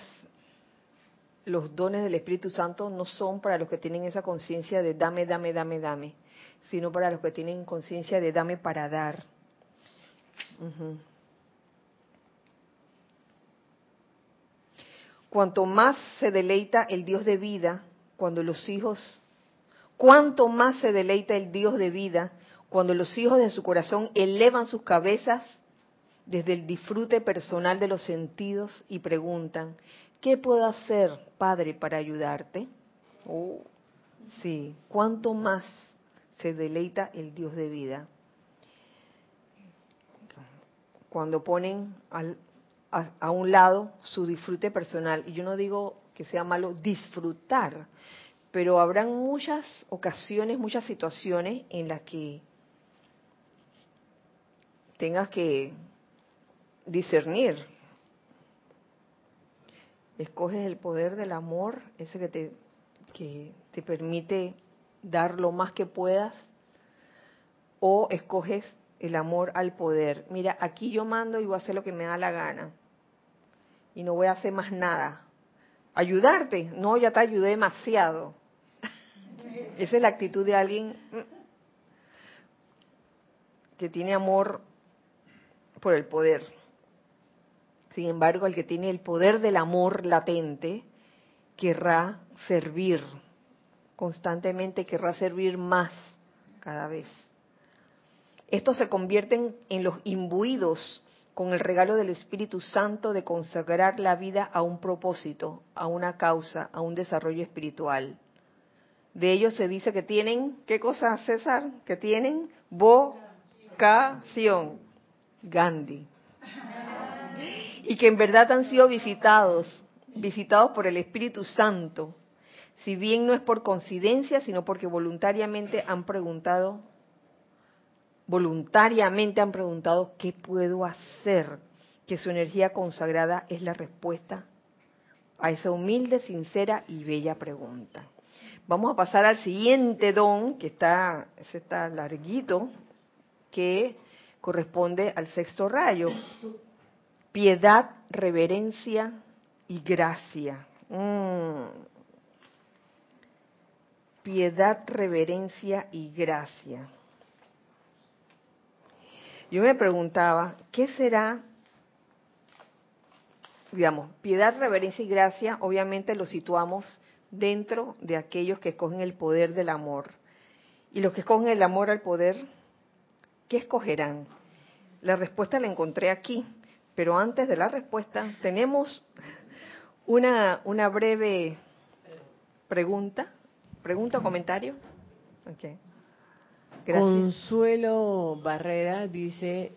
los dones del Espíritu Santo no son para los que tienen esa conciencia de dame, dame, dame, dame, sino para los que tienen conciencia de dame para dar. Cuanto más se deleita el Dios de vida, cuando los hijos, cuanto más se deleita el Dios de vida, cuando los hijos de su corazón elevan sus cabezas desde el disfrute personal de los sentidos y preguntan, ¿qué puedo hacer, Padre, para ayudarte? Oh, sí, ¿cuánto más se deleita el Dios de vida? Cuando ponen a, un lado su disfrute personal, y yo no digo que sea malo disfrutar, pero habrán muchas ocasiones, muchas situaciones en las que tengas que discernir. Escoges el poder del amor, ese que te, que te permite dar lo más que puedas, o escoges el amor al poder. Mira, aquí yo mando y voy a hacer lo que me da la gana. Y no voy a hacer más nada. Ayudarte, no, ya te ayudé demasiado. Esa es la actitud de alguien mm, que tiene amor por el poder. Sin embargo, el que tiene el poder del amor latente querrá servir constantemente, querrá servir más cada vez. Estos se convierten en los imbuidos con el regalo del Espíritu Santo de consagrar la vida a un propósito, a una causa, a un desarrollo espiritual. De ellos se dice que tienen, ¿qué cosa, César? Que tienen vocación. Gandhi. Y que en verdad han sido visitados, visitados por el Espíritu Santo, si bien no es por coincidencia, sino porque voluntariamente han preguntado voluntariamente han preguntado, ¿qué puedo hacer? Que su energía consagrada es la respuesta a esa humilde, sincera y bella pregunta. Vamos a pasar al siguiente don, que está, ese está larguito, que corresponde al sexto rayo. Piedad, reverencia y gracia. Mm. Piedad, reverencia y gracia. Yo me preguntaba, ¿qué será, digamos, piedad, reverencia y gracia? Obviamente lo situamos dentro de aquellos que escogen el poder del amor. Y los que escogen el amor al poder, ¿qué escogerán? La respuesta la encontré aquí, pero antes de la respuesta tenemos una, una breve pregunta, pregunta o comentario. Okay. Consuelo Barrera dice,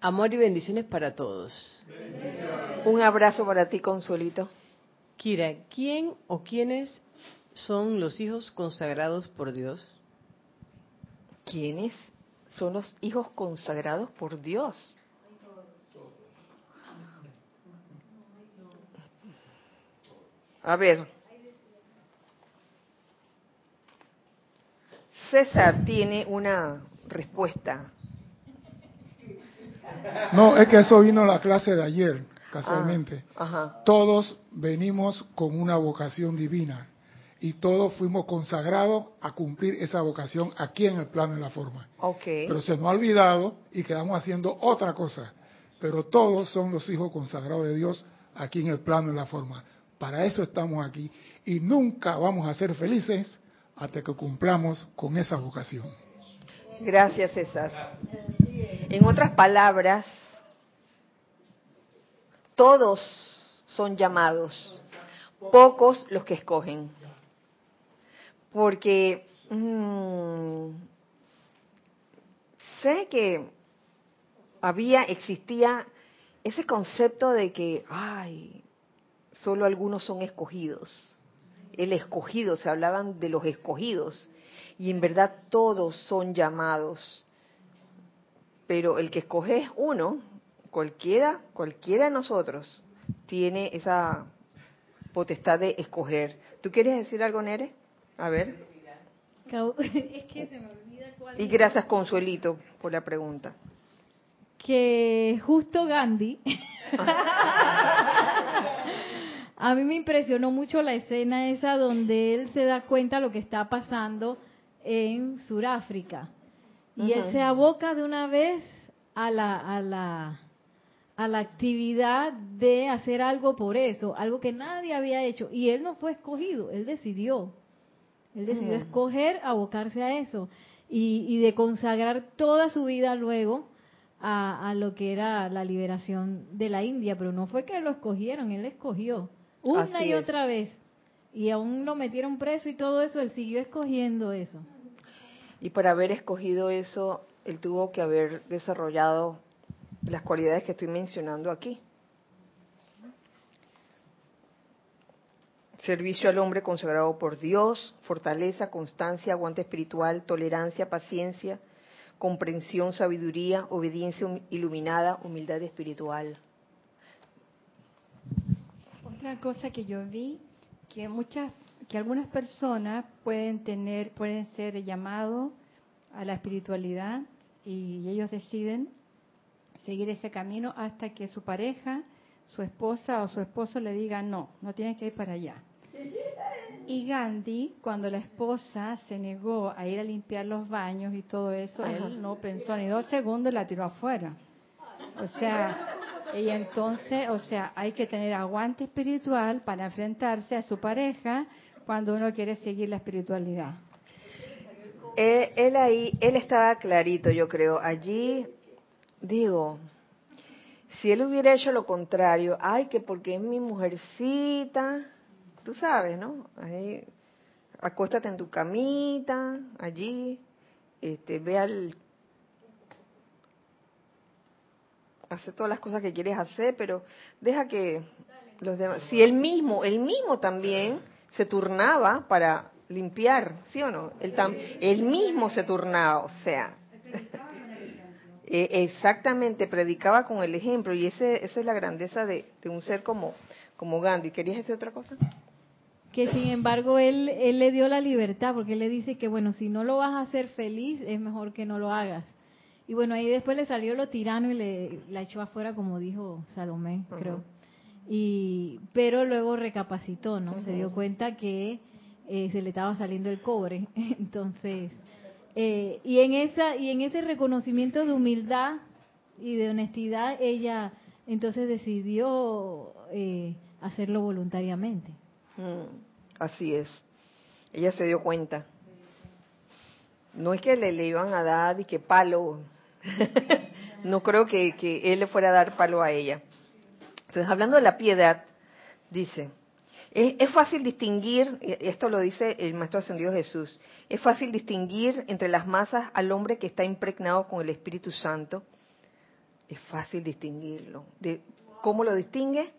amor y bendiciones para todos. Un abrazo para ti, Consuelito. Kira, ¿quién o quiénes son los hijos consagrados por Dios? ¿Quiénes son los hijos consagrados por Dios? A ver, César tiene una respuesta. No, es que eso vino en la clase de ayer, casualmente. Ah, todos venimos con una vocación divina y todos fuimos consagrados a cumplir esa vocación aquí en el plano de la forma. Okay. Pero se nos ha olvidado y quedamos haciendo otra cosa. Pero todos son los hijos consagrados de Dios aquí en el plano de la forma. Para eso estamos aquí y nunca vamos a ser felices hasta que cumplamos con esa vocación. Gracias, César. En otras palabras, todos son llamados, pocos los que escogen. Porque mm, sé que había, existía ese concepto de que, ay, solo algunos son escogidos el escogido, se hablaban de los escogidos, y en verdad todos son llamados, pero el que escoge es uno, cualquiera, cualquiera de nosotros tiene esa potestad de escoger. ¿Tú quieres decir algo, Nere? A ver. Es que se me olvida cuál y gracias, Consuelito, por la pregunta. Que justo Gandhi A mí me impresionó mucho la escena esa donde él se da cuenta de lo que está pasando en Sudáfrica. Y él se aboca de una vez a la, a la, a la actividad de hacer algo por eso, algo que nadie había hecho. Y él no fue escogido, él decidió. Él decidió escoger abocarse a eso y, y, de consagrar toda su vida luego a, a, lo que era la liberación de la India. Pero no fue que lo escogieron, él escogió. Una y otra vez. Y aún lo metieron preso y todo eso, él siguió escogiendo eso. Y para haber escogido eso, él tuvo que haber desarrollado las cualidades que estoy mencionando aquí. Servicio al hombre consagrado por Dios, fortaleza, constancia, aguante espiritual, tolerancia, paciencia, comprensión, sabiduría, obediencia iluminada, humildad espiritual. Otra cosa que yo vi, que muchas, que algunas personas pueden tener, pueden ser llamados a la espiritualidad y ellos deciden seguir ese camino hasta que su pareja, su esposa o su esposo le diga no, no tienes que ir para allá. Y Gandhi, cuando la esposa se negó a ir a limpiar los baños y todo eso, él no pensó ni dos segundos y la tiró afuera. O sea, y entonces, o sea, hay que tener aguante espiritual para enfrentarse a su pareja cuando uno quiere seguir la espiritualidad. Él, él ahí, él estaba clarito, yo creo. Allí, digo, si él hubiera hecho lo contrario, ay, que porque es mi mujercita, tú sabes, ¿no? Ahí, acuéstate en tu camita, allí, este, ve al... Hace todas las cosas que quieres hacer, pero deja que los demás... Si él mismo, él mismo también se turnaba para limpiar, ¿sí o no? Él, tam, él mismo se turnaba, o sea... Eh, exactamente, predicaba con el ejemplo y ese, esa es la grandeza de, de un ser como, como Gandhi. ¿Querías decir otra cosa? que sin embargo él, él le dio la libertad porque él le dice que bueno, si no lo vas a hacer feliz, es mejor que no lo hagas. Y bueno, ahí después le salió lo tirano y le la echó afuera como dijo Salomé, creo. Y pero luego recapacitó, ¿no? Se dio cuenta que eh, se le estaba saliendo el cobre. Entonces, eh, y en esa y en ese reconocimiento de humildad y de honestidad ella entonces decidió eh, hacerlo voluntariamente. Mm, así es. Ella se dio cuenta. No es que le, le iban a dar y que palo. no creo que, él le fuera a dar palo a ella. Entonces, hablando de la piedad, dice, es, es, fácil distinguir, esto lo dice el Maestro Ascendido Jesús, es fácil distinguir entre las masas al hombre que está impregnado con el Espíritu Santo. Es fácil distinguirlo. De, ¿Cómo lo distingue?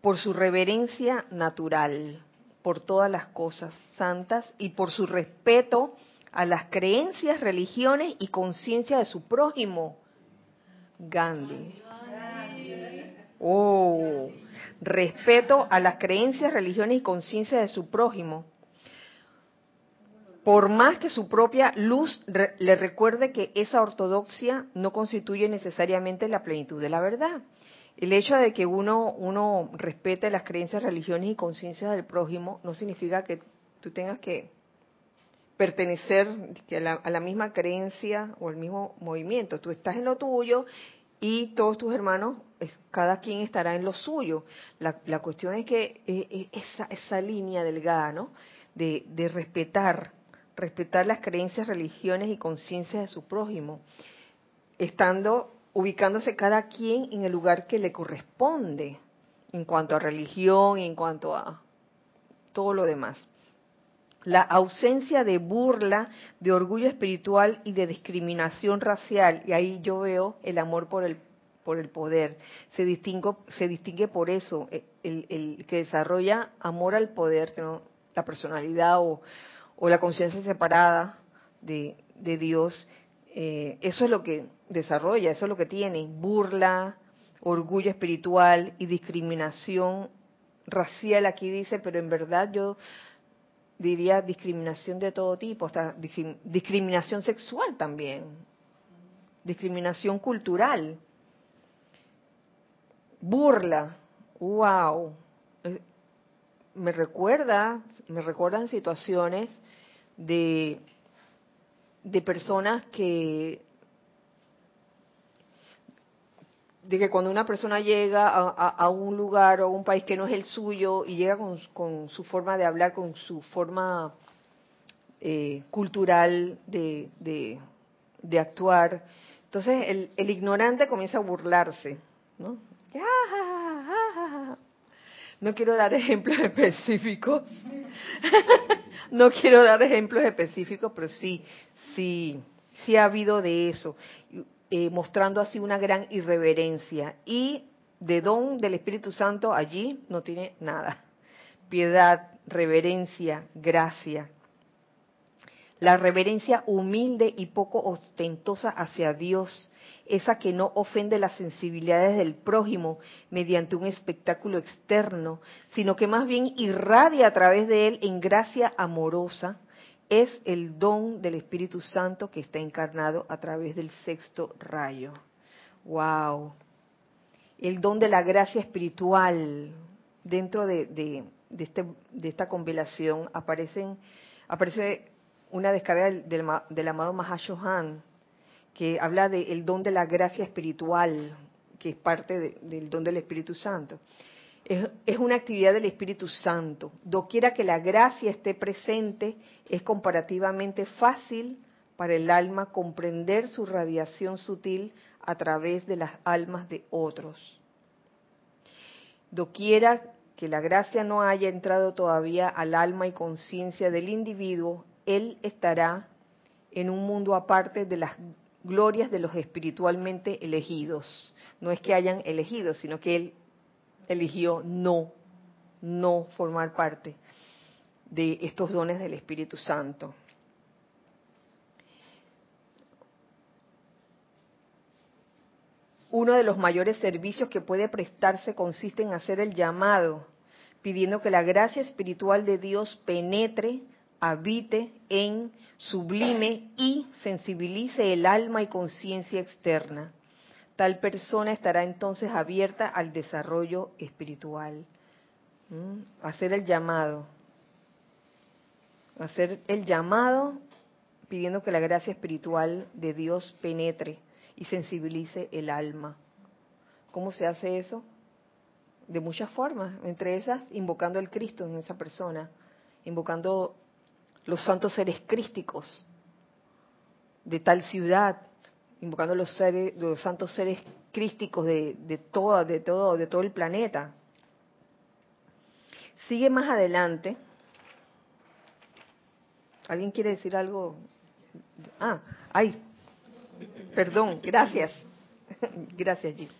por su reverencia natural por todas las cosas santas y por su respeto a las creencias, religiones y conciencia de su prójimo. Gandhi. Oh, respeto a las creencias, religiones y conciencia de su prójimo. Por más que su propia luz le recuerde que esa ortodoxia no constituye necesariamente la plenitud de la verdad. El hecho de que uno, uno respete las creencias, religiones y conciencias del prójimo no significa que tú tengas que pertenecer a la, misma creencia o al mismo movimiento. Tú estás en lo tuyo y todos tus hermanos, cada quien estará en lo suyo. La, cuestión es que eh, eh, esa, esa línea delgada, ¿no? De, de respetar, respetar las creencias, religiones y conciencias de su prójimo, estando ubicándose cada quien en el lugar que le corresponde en cuanto a religión y en cuanto a todo lo demás. La ausencia de burla, de orgullo espiritual y de discriminación racial, y ahí yo veo el amor por el, por el poder, se, se distingue por eso, eh, el, que desarrolla amor al poder, ¿no? la personalidad o, o la conciencia separada de, de Dios, eh, eso es lo que desarrolla, eso es lo que tiene, burla, orgullo espiritual y discriminación racial, aquí dice, pero en verdad yo diría discriminación de todo tipo, hasta discriminación sexual también, discriminación cultural, burla, wow, me recuerda, me recuerdan situaciones de de personas que de que cuando una persona llega a, un lugar o a un país que no es el suyo y llega con, su forma de hablar, con su forma eh, cultural de, de, actuar, entonces el, el, ignorante comienza a burlarse, ¿no? No quiero dar ejemplos específicos, no quiero dar ejemplos específicos, pero sí, sí, sí ha habido de eso, eh, mostrando así una gran irreverencia. Y de don del Espíritu Santo allí no tiene nada. Piedad, reverencia, gracia. La reverencia humilde y poco ostentosa hacia Dios, esa que no ofende las sensibilidades del prójimo mediante un espectáculo externo, sino que más bien irradia a través de él en gracia amorosa, es el don del Espíritu Santo que está encarnado a través del sexto rayo. ¡Wow! El don de la gracia espiritual. Dentro de, este, de esta convelación aparecen, aparece una descarga del, del, amado Mahashohan que habla del don de la gracia espiritual, que es parte del don del Espíritu Santo. Es, una actividad del Espíritu Santo. Doquiera que la gracia esté presente, es comparativamente fácil para el alma comprender su radiación sutil a través de las almas de otros. Doquiera que la gracia no haya entrado todavía al alma y conciencia del individuo, él estará en un mundo aparte de las glorias de los espiritualmente elegidos. No es que hayan elegido, sino que él eligió no, no formar parte de estos dones del Espíritu Santo. Uno de los mayores servicios que puede prestarse consiste en hacer el llamado, pidiendo que la gracia espiritual de Dios penetre, habite en, sublime y sensibilice el alma y conciencia externa tal persona estará entonces abierta al desarrollo espiritual. Hacer el llamado. Hacer el llamado pidiendo que la gracia espiritual de Dios penetre y sensibilice el alma. ¿Cómo se hace eso? De muchas formas, entre esas invocando al Cristo en esa persona, invocando los santos seres crísticos de tal ciudad, invocando los seres, los santos seres crísticos de, de todo, de todo, de todo el planeta. Sigue más adelante. ¿Alguien quiere decir algo? Ah, ay, perdón, gracias. gracias, Gil.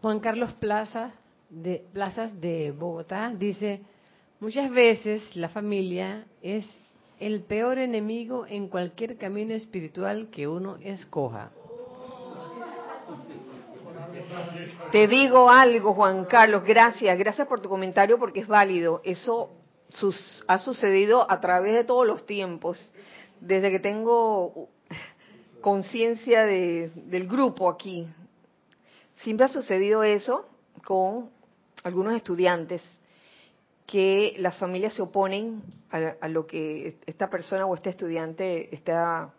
Juan Carlos Plaza de Plazas de Bogotá dice, muchas veces la familia es el peor enemigo en cualquier camino espiritual que uno escoja. Te digo algo, Juan Carlos, gracias, gracias por tu comentario porque es válido. Eso ha sucedido a través de todos los tiempos, desde que tengo conciencia del grupo aquí. Siempre ha sucedido eso con algunos estudiantes, que las familias se oponen a, lo que esta persona o este estudiante está,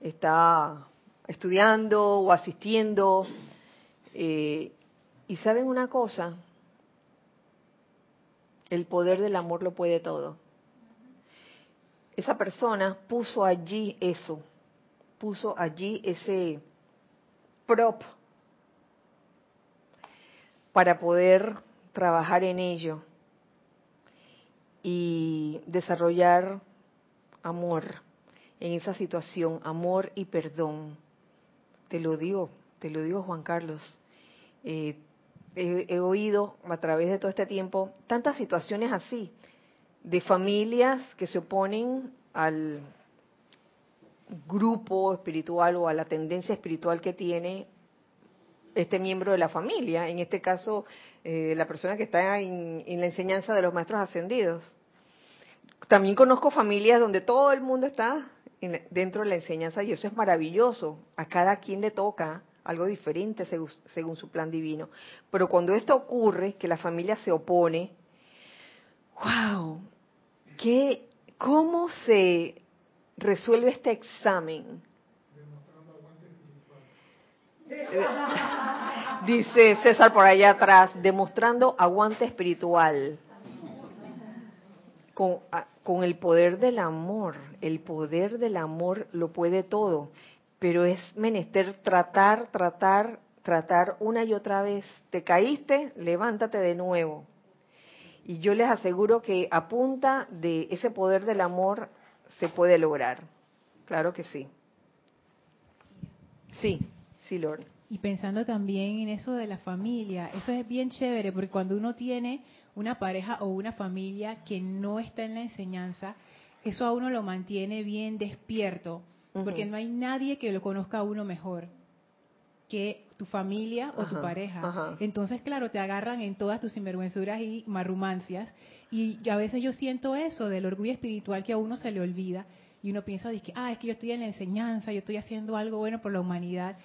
está estudiando o asistiendo eh, y saben una cosa, el poder del amor lo puede todo. Esa persona puso allí eso, puso allí ese prop para poder trabajar en ello y desarrollar amor en esa situación, amor y perdón. Te lo digo, te lo digo Juan Carlos. Eh, he, oído a través de todo este tiempo tantas situaciones así, de familias que se oponen al grupo espiritual o a la tendencia espiritual que tiene este miembro de la familia, en este caso eh, la persona que está en, la enseñanza de los maestros ascendidos. También conozco familias donde todo el mundo está dentro de la enseñanza y eso es maravilloso. A cada quien le toca algo diferente según, su plan divino. Pero cuando esto ocurre, que la familia se opone, wow, ¿qué, ¿cómo se resuelve este examen? Dice César por allá atrás, demostrando aguante espiritual. Con, con el poder del amor, el poder del amor lo puede todo pero es menester tratar, tratar, tratar una y otra vez. Te caíste, levántate de nuevo. Y yo les aseguro que a punta de ese poder del amor se puede lograr. Claro que sí. Sí, sí, Lord. Y pensando también en eso de la familia, eso es bien chévere, porque cuando uno tiene una pareja o una familia que no está en la enseñanza, eso a uno lo mantiene bien despierto, porque no hay nadie que lo conozca a uno mejor que tu familia o tu pareja. Entonces, claro, te agarran en todas tus sinvergüenzuras y marrumancias. Y a veces yo siento eso del orgullo espiritual que a uno se le olvida y uno piensa, que, ah, es que yo estoy en la enseñanza, yo estoy haciendo algo bueno por la humanidad.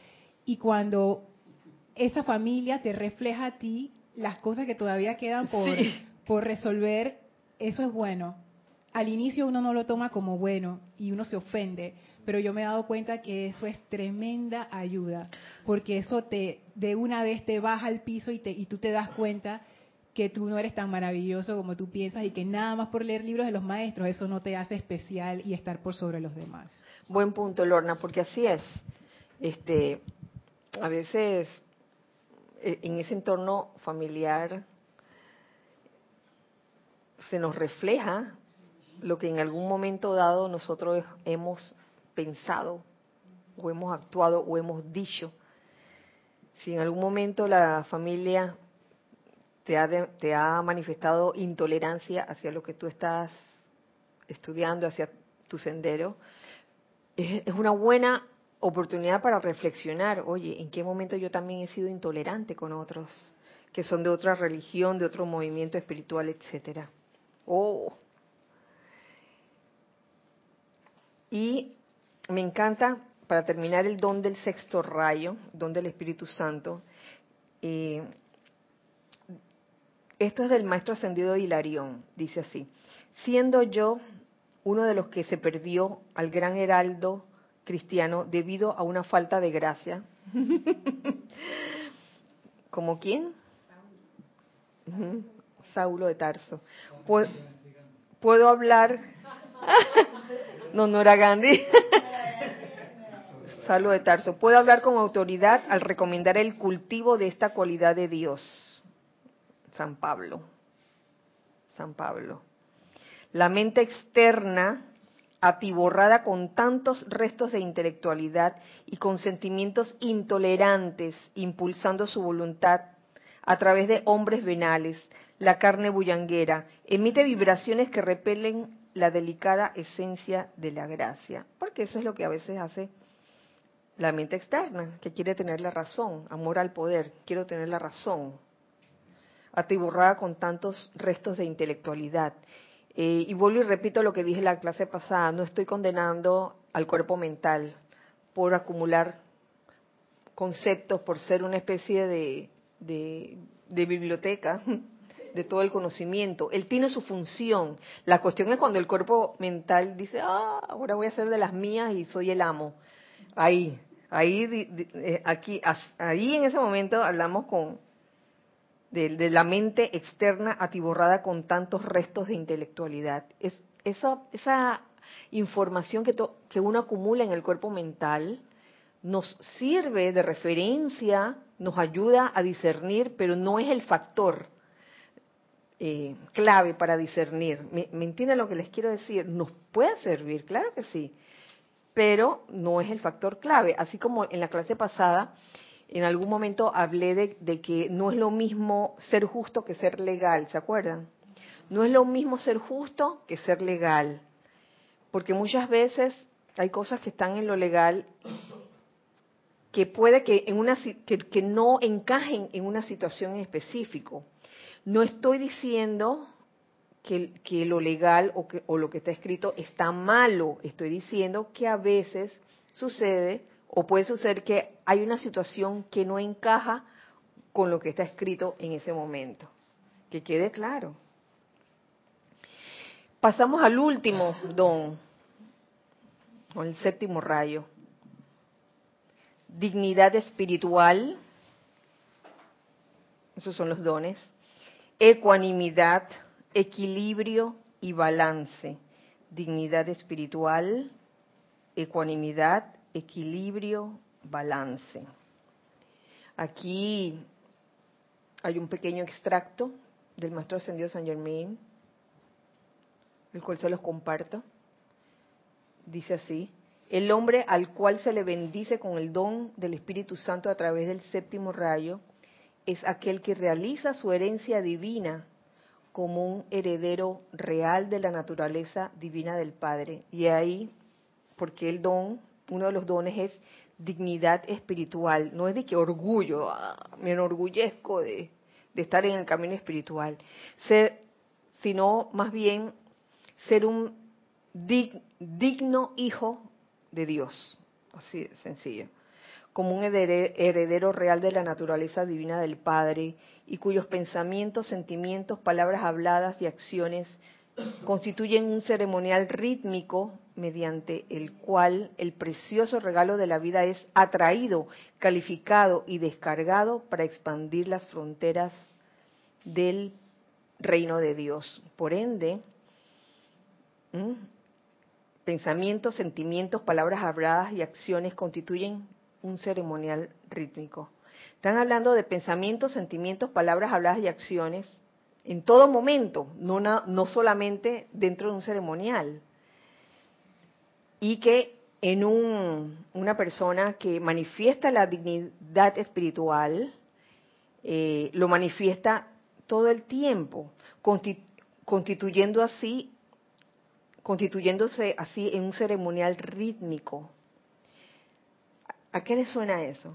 Y cuando esa familia te refleja a ti las cosas que todavía quedan por, por resolver, eso es bueno. Al inicio uno no lo toma como bueno y uno se ofende, pero yo me he dado cuenta que eso es tremenda ayuda, porque eso te de una vez te baja al piso y, te, y tú te das cuenta que tú no eres tan maravilloso como tú piensas y que nada más por leer libros de los maestros eso no te hace especial y estar por sobre los demás. Buen punto, Lorna, porque así es. Este, a veces eh, en ese entorno familiar se nos refleja lo que en algún momento dado nosotros hemos pensado o hemos actuado o hemos dicho. Si en algún momento la familia te ha, te ha manifestado intolerancia hacia lo que tú estás estudiando, hacia tu sendero, es, una buena oportunidad para reflexionar, oye, ¿en qué momento yo también he sido intolerante con otros que son de otra religión, de otro movimiento espiritual, etcétera? Oh. Y me encanta, para terminar, el don del sexto rayo, don del Espíritu Santo. Eh, esto es del maestro ascendido de Hilarión, dice así, siendo yo uno de los que se perdió al gran heraldo cristiano debido a una falta de gracia. ¿Como quién? Saulo de Tarso. ¿Puedo, hablar? no, no era Gandhi. Saulo de Tarso. Puedo hablar con autoridad al recomendar el cultivo de esta cualidad de Dios San Pablo. San Pablo. La mente externa, atiborrada con tantos restos de intelectualidad y con sentimientos intolerantes, impulsando su voluntad a través de hombres venales, la carne bullanguera, emite vibraciones que repelen la delicada esencia de la gracia, porque eso es lo que a veces hace la mente externa, que quiere tener la razón, amor al poder, quiero tener la razón, atiborrada con tantos restos de intelectualidad. Eh, y vuelvo y repito lo que dije en la clase pasada, no estoy condenando al cuerpo mental por acumular conceptos, por ser una especie de, de, de biblioteca de todo el conocimiento. Él tiene su función. La cuestión es cuando el cuerpo mental dice, ah, ahora voy a ser de las mías y soy el amo. Ahí, ahí, eh, aquí, ahí en ese momento hablamos con, de, la mente externa atiborrada con tantos restos de intelectualidad. Es, esa, esa información que, que uno acumula en el cuerpo mental nos sirve de referencia, nos ayuda a discernir, pero no es el factor eh, clave para discernir. ¿Me, ¿Me entienden lo que les quiero decir? Nos puede servir, claro que sí, pero no es el factor clave. Así como en la clase pasada en algún momento hablé de, que no es lo mismo ser justo que ser legal, ¿se acuerdan? No es lo mismo ser justo que ser legal, porque muchas veces hay cosas que están en lo legal que puede que, en una, que, no encajen en una situación en específico. No estoy diciendo que, lo legal o, que, o lo que está escrito está malo, estoy diciendo que a veces sucede o puede suceder que hay una situación que no encaja con lo que está escrito en ese momento. Que quede claro. Pasamos al último don, o el séptimo rayo. Dignidad espiritual, esos son los dones. Ecuanimidad, equilibrio y balance. Dignidad espiritual, ecuanimidad, equilibrio, balance. Aquí hay un pequeño extracto del Maestro Ascendido San Germain, el cual se los comparto. Dice así, el hombre al cual se le bendice con el don del Espíritu Santo a través del séptimo rayo es aquel que realiza su herencia divina como un heredero real de la naturaleza divina del Padre. Y ahí, porque el don, uno de los dones es dignidad espiritual, no es de que orgullo, ah, me enorgullezco de, estar en el camino espiritual, ser, sino más bien ser un digno hijo de Dios, así de sencillo como un heredero real de la naturaleza divina del Padre y cuyos pensamientos, sentimientos, palabras habladas y acciones constituyen un ceremonial rítmico mediante el cual el precioso regalo de la vida es atraído, calificado y descargado para expandir las fronteras del reino de Dios. Por ende, pensamientos, sentimientos, palabras habladas y acciones constituyen un ceremonial rítmico. Están hablando de pensamientos, sentimientos, palabras habladas y acciones en todo momento, no, no solamente dentro de un ceremonial. Y que en un, una persona que manifiesta la dignidad espiritual, eh, lo manifiesta todo el tiempo, constituyendo así, constituyéndose así en un ceremonial rítmico ¿A qué le suena eso?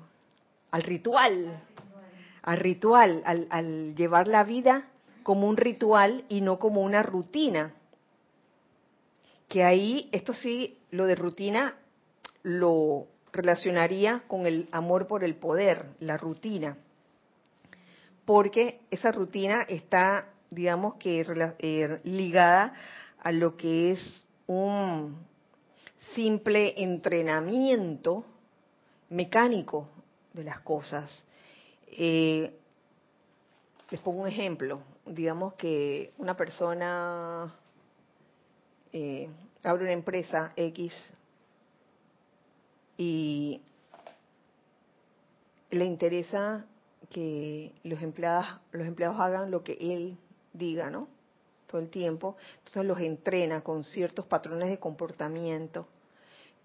Al ritual. Al ritual, al, llevar la vida como un ritual y no como una rutina. Que ahí, esto sí, lo de rutina lo relacionaría con el amor por el poder, la rutina. Porque esa rutina está, digamos que, eh, ligada a lo que es un simple entrenamiento mecánico de las cosas. Eh, les pongo un ejemplo. Digamos que una persona eh, abre una empresa X y le interesa que los empleados, los empleados hagan lo que él diga, ¿no? Todo el tiempo. Entonces los entrena con ciertos patrones de comportamiento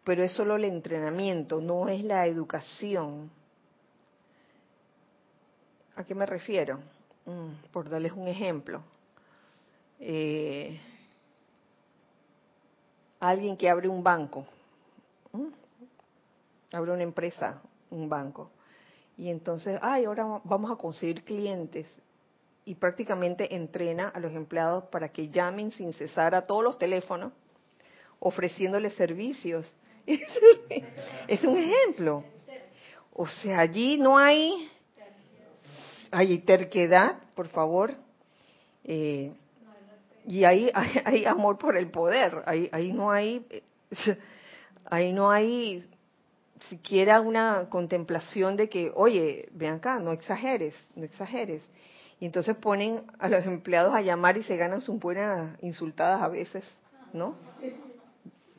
pero es solo el entrenamiento, no es la educación. ¿A qué me refiero? Mm, por darles un ejemplo. Eh, alguien que abre un banco, abre una empresa, un banco, y entonces, ay, ahora vamos a conseguir clientes, y prácticamente entrena a los empleados para que llamen sin cesar a todos los teléfonos, ofreciéndoles servicios es un ejemplo. O sea, allí no hay, hay terquedad, por favor, eh, y ahí hay, amor por el poder. Ahí, ahí no hay, ahí no hay siquiera una contemplación de que, oye, ven acá, no exageres, no exageres. Y entonces ponen a los empleados a llamar y se ganan sus buenas insultadas a veces, ¿no?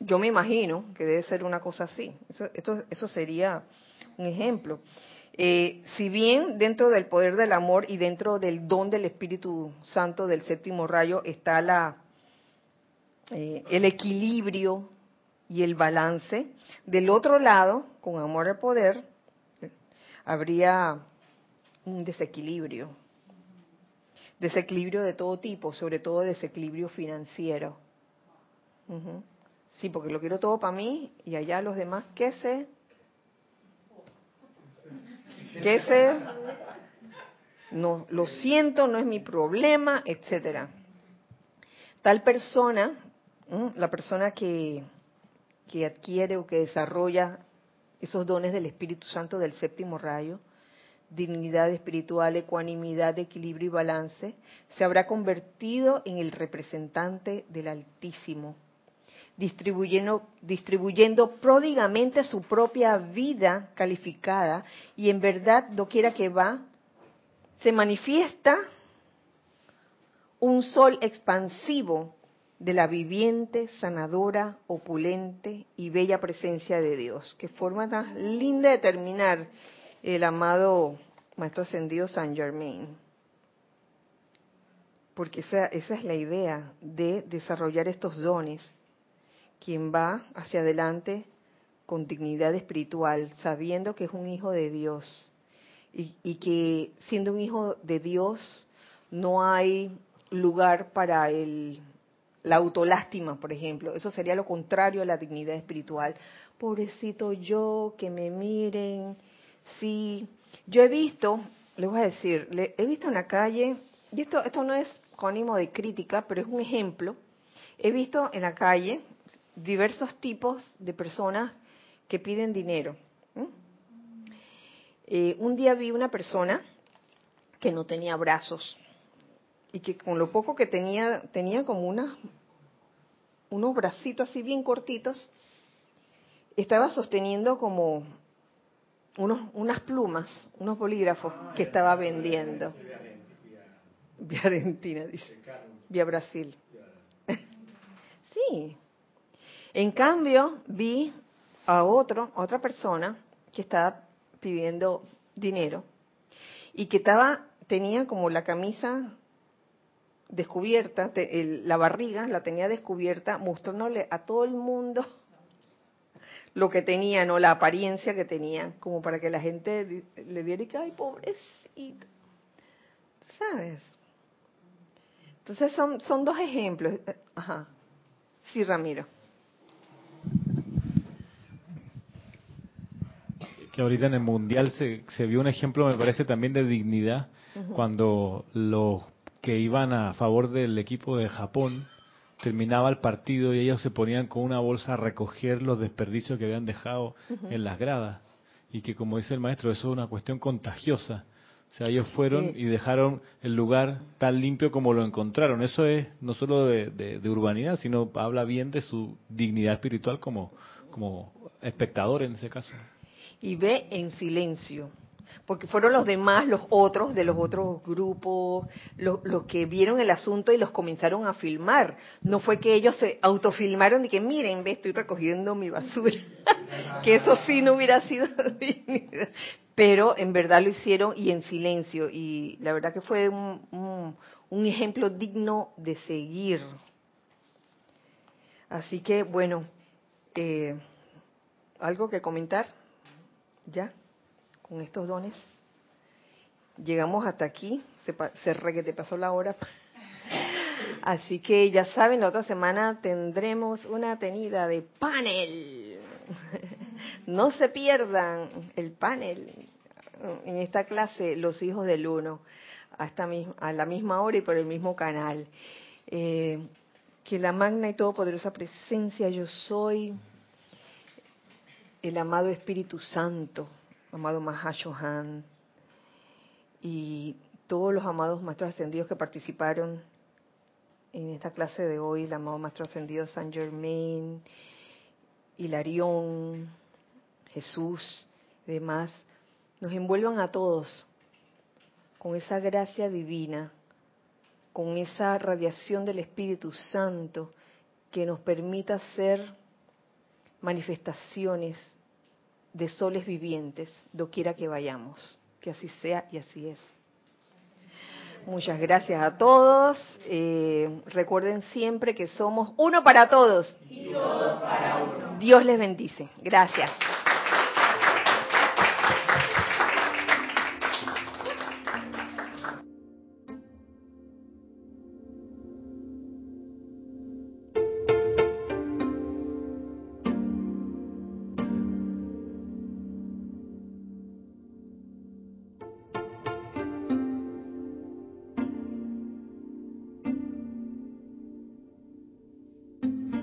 Yo me imagino que debe ser una cosa así. Eso, eso sería un ejemplo. Eh, si bien dentro del poder del amor y dentro del don del Espíritu Santo del séptimo rayo está la, eh, el equilibrio y el balance, del otro lado, con amor al poder, habría un desequilibrio. Desequilibrio de todo tipo, sobre todo desequilibrio financiero. Sí, porque lo quiero todo para mí y allá los demás, ¿qué sé? ¿Qué sé? No, lo siento, no es mi problema, etcétera. Tal persona, la persona que, que adquiere o que desarrolla esos dones del Espíritu Santo del séptimo rayo, dignidad espiritual, ecuanimidad, equilibrio y balance, se habrá convertido en el representante del Altísimo distribuyendo, distribuyendo pródigamente su propia vida calificada y en verdad, doquiera que va, se manifiesta un sol expansivo de la viviente, sanadora, opulente y bella presencia de Dios. Qué forma tan linda de terminar el amado Maestro Ascendido San Germain. Porque esa, esa es la idea de desarrollar estos dones quien va hacia adelante con dignidad espiritual, sabiendo que es un hijo de Dios y, que siendo un hijo de Dios no hay lugar para el, la autolástima, por ejemplo. Eso sería lo contrario a la dignidad espiritual. Pobrecito yo, que me miren. Sí, yo he visto, les voy a decir, he visto en la calle, y esto, esto no es con ánimo de crítica, pero es un ejemplo. He visto en la calle diversos tipos de personas que piden dinero. Eh, un día vi una persona que no tenía brazos y que con lo poco que tenía, tenía como unas, unos bracitos así bien cortitos, estaba sosteniendo como unos, unas plumas, unos bolígrafos que estaba vendiendo. Vía Argentina, dice. Vía Brasil. sí. En cambio, vi a otro, otra persona que estaba pidiendo dinero y que estaba tenía como la camisa descubierta, la barriga la tenía descubierta, mostrándole a todo el mundo lo que tenía, no la apariencia que tenía, como para que la gente le viera y que, ay, pobrecito. ¿Sabes? Entonces son, son dos ejemplos. Ajá. Sí, Ramiro. Que ahorita en el Mundial se, se vio un ejemplo, me parece, también de dignidad, cuando los que iban a favor del equipo de Japón terminaba el partido y ellos se ponían con una bolsa a recoger los desperdicios que habían dejado en las gradas. Y que, como dice el maestro, eso es una cuestión contagiosa. O sea, ellos fueron y dejaron el lugar tan limpio como lo encontraron. Eso es no solo de, urbanidad, sino habla bien de su dignidad espiritual como, como espectador en ese caso. Y ve en silencio porque fueron los demás, los otros, de los otros grupos, los, que vieron el asunto y los comenzaron a filmar. No fue que ellos se autofilmaron y que miren, ve, estoy recogiendo mi basura. que eso sí no hubiera sido Pero en verdad lo hicieron y en silencio. Y la verdad que fue un, un ejemplo digno de seguir. Así que, bueno, eh, ¿algo que comentar? ¿Ya? con estos dones. Llegamos hasta aquí, se, se re que te pasó la hora. Así que ya saben, la otra semana tendremos una tenida de panel. No se pierdan el panel en esta clase, Los Hijos del Uno, hasta a la misma hora y por el mismo canal. Eh, que la magna y todopoderosa presencia yo soy, el amado Espíritu Santo, amado Mahashohan, y todos los amados maestros ascendidos que participaron en esta clase de hoy, el amado maestro ascendido San Germain, Hilarión, Jesús, demás, nos envuelvan a todos con esa gracia divina, con esa radiación del Espíritu Santo que nos permita ser manifestaciones de soles vivientes, doquiera que vayamos. Que así sea y así es. Muchas gracias a todos. Eh, recuerden siempre que somos uno para todos. Y todos para uno. Dios les bendice. Gracias.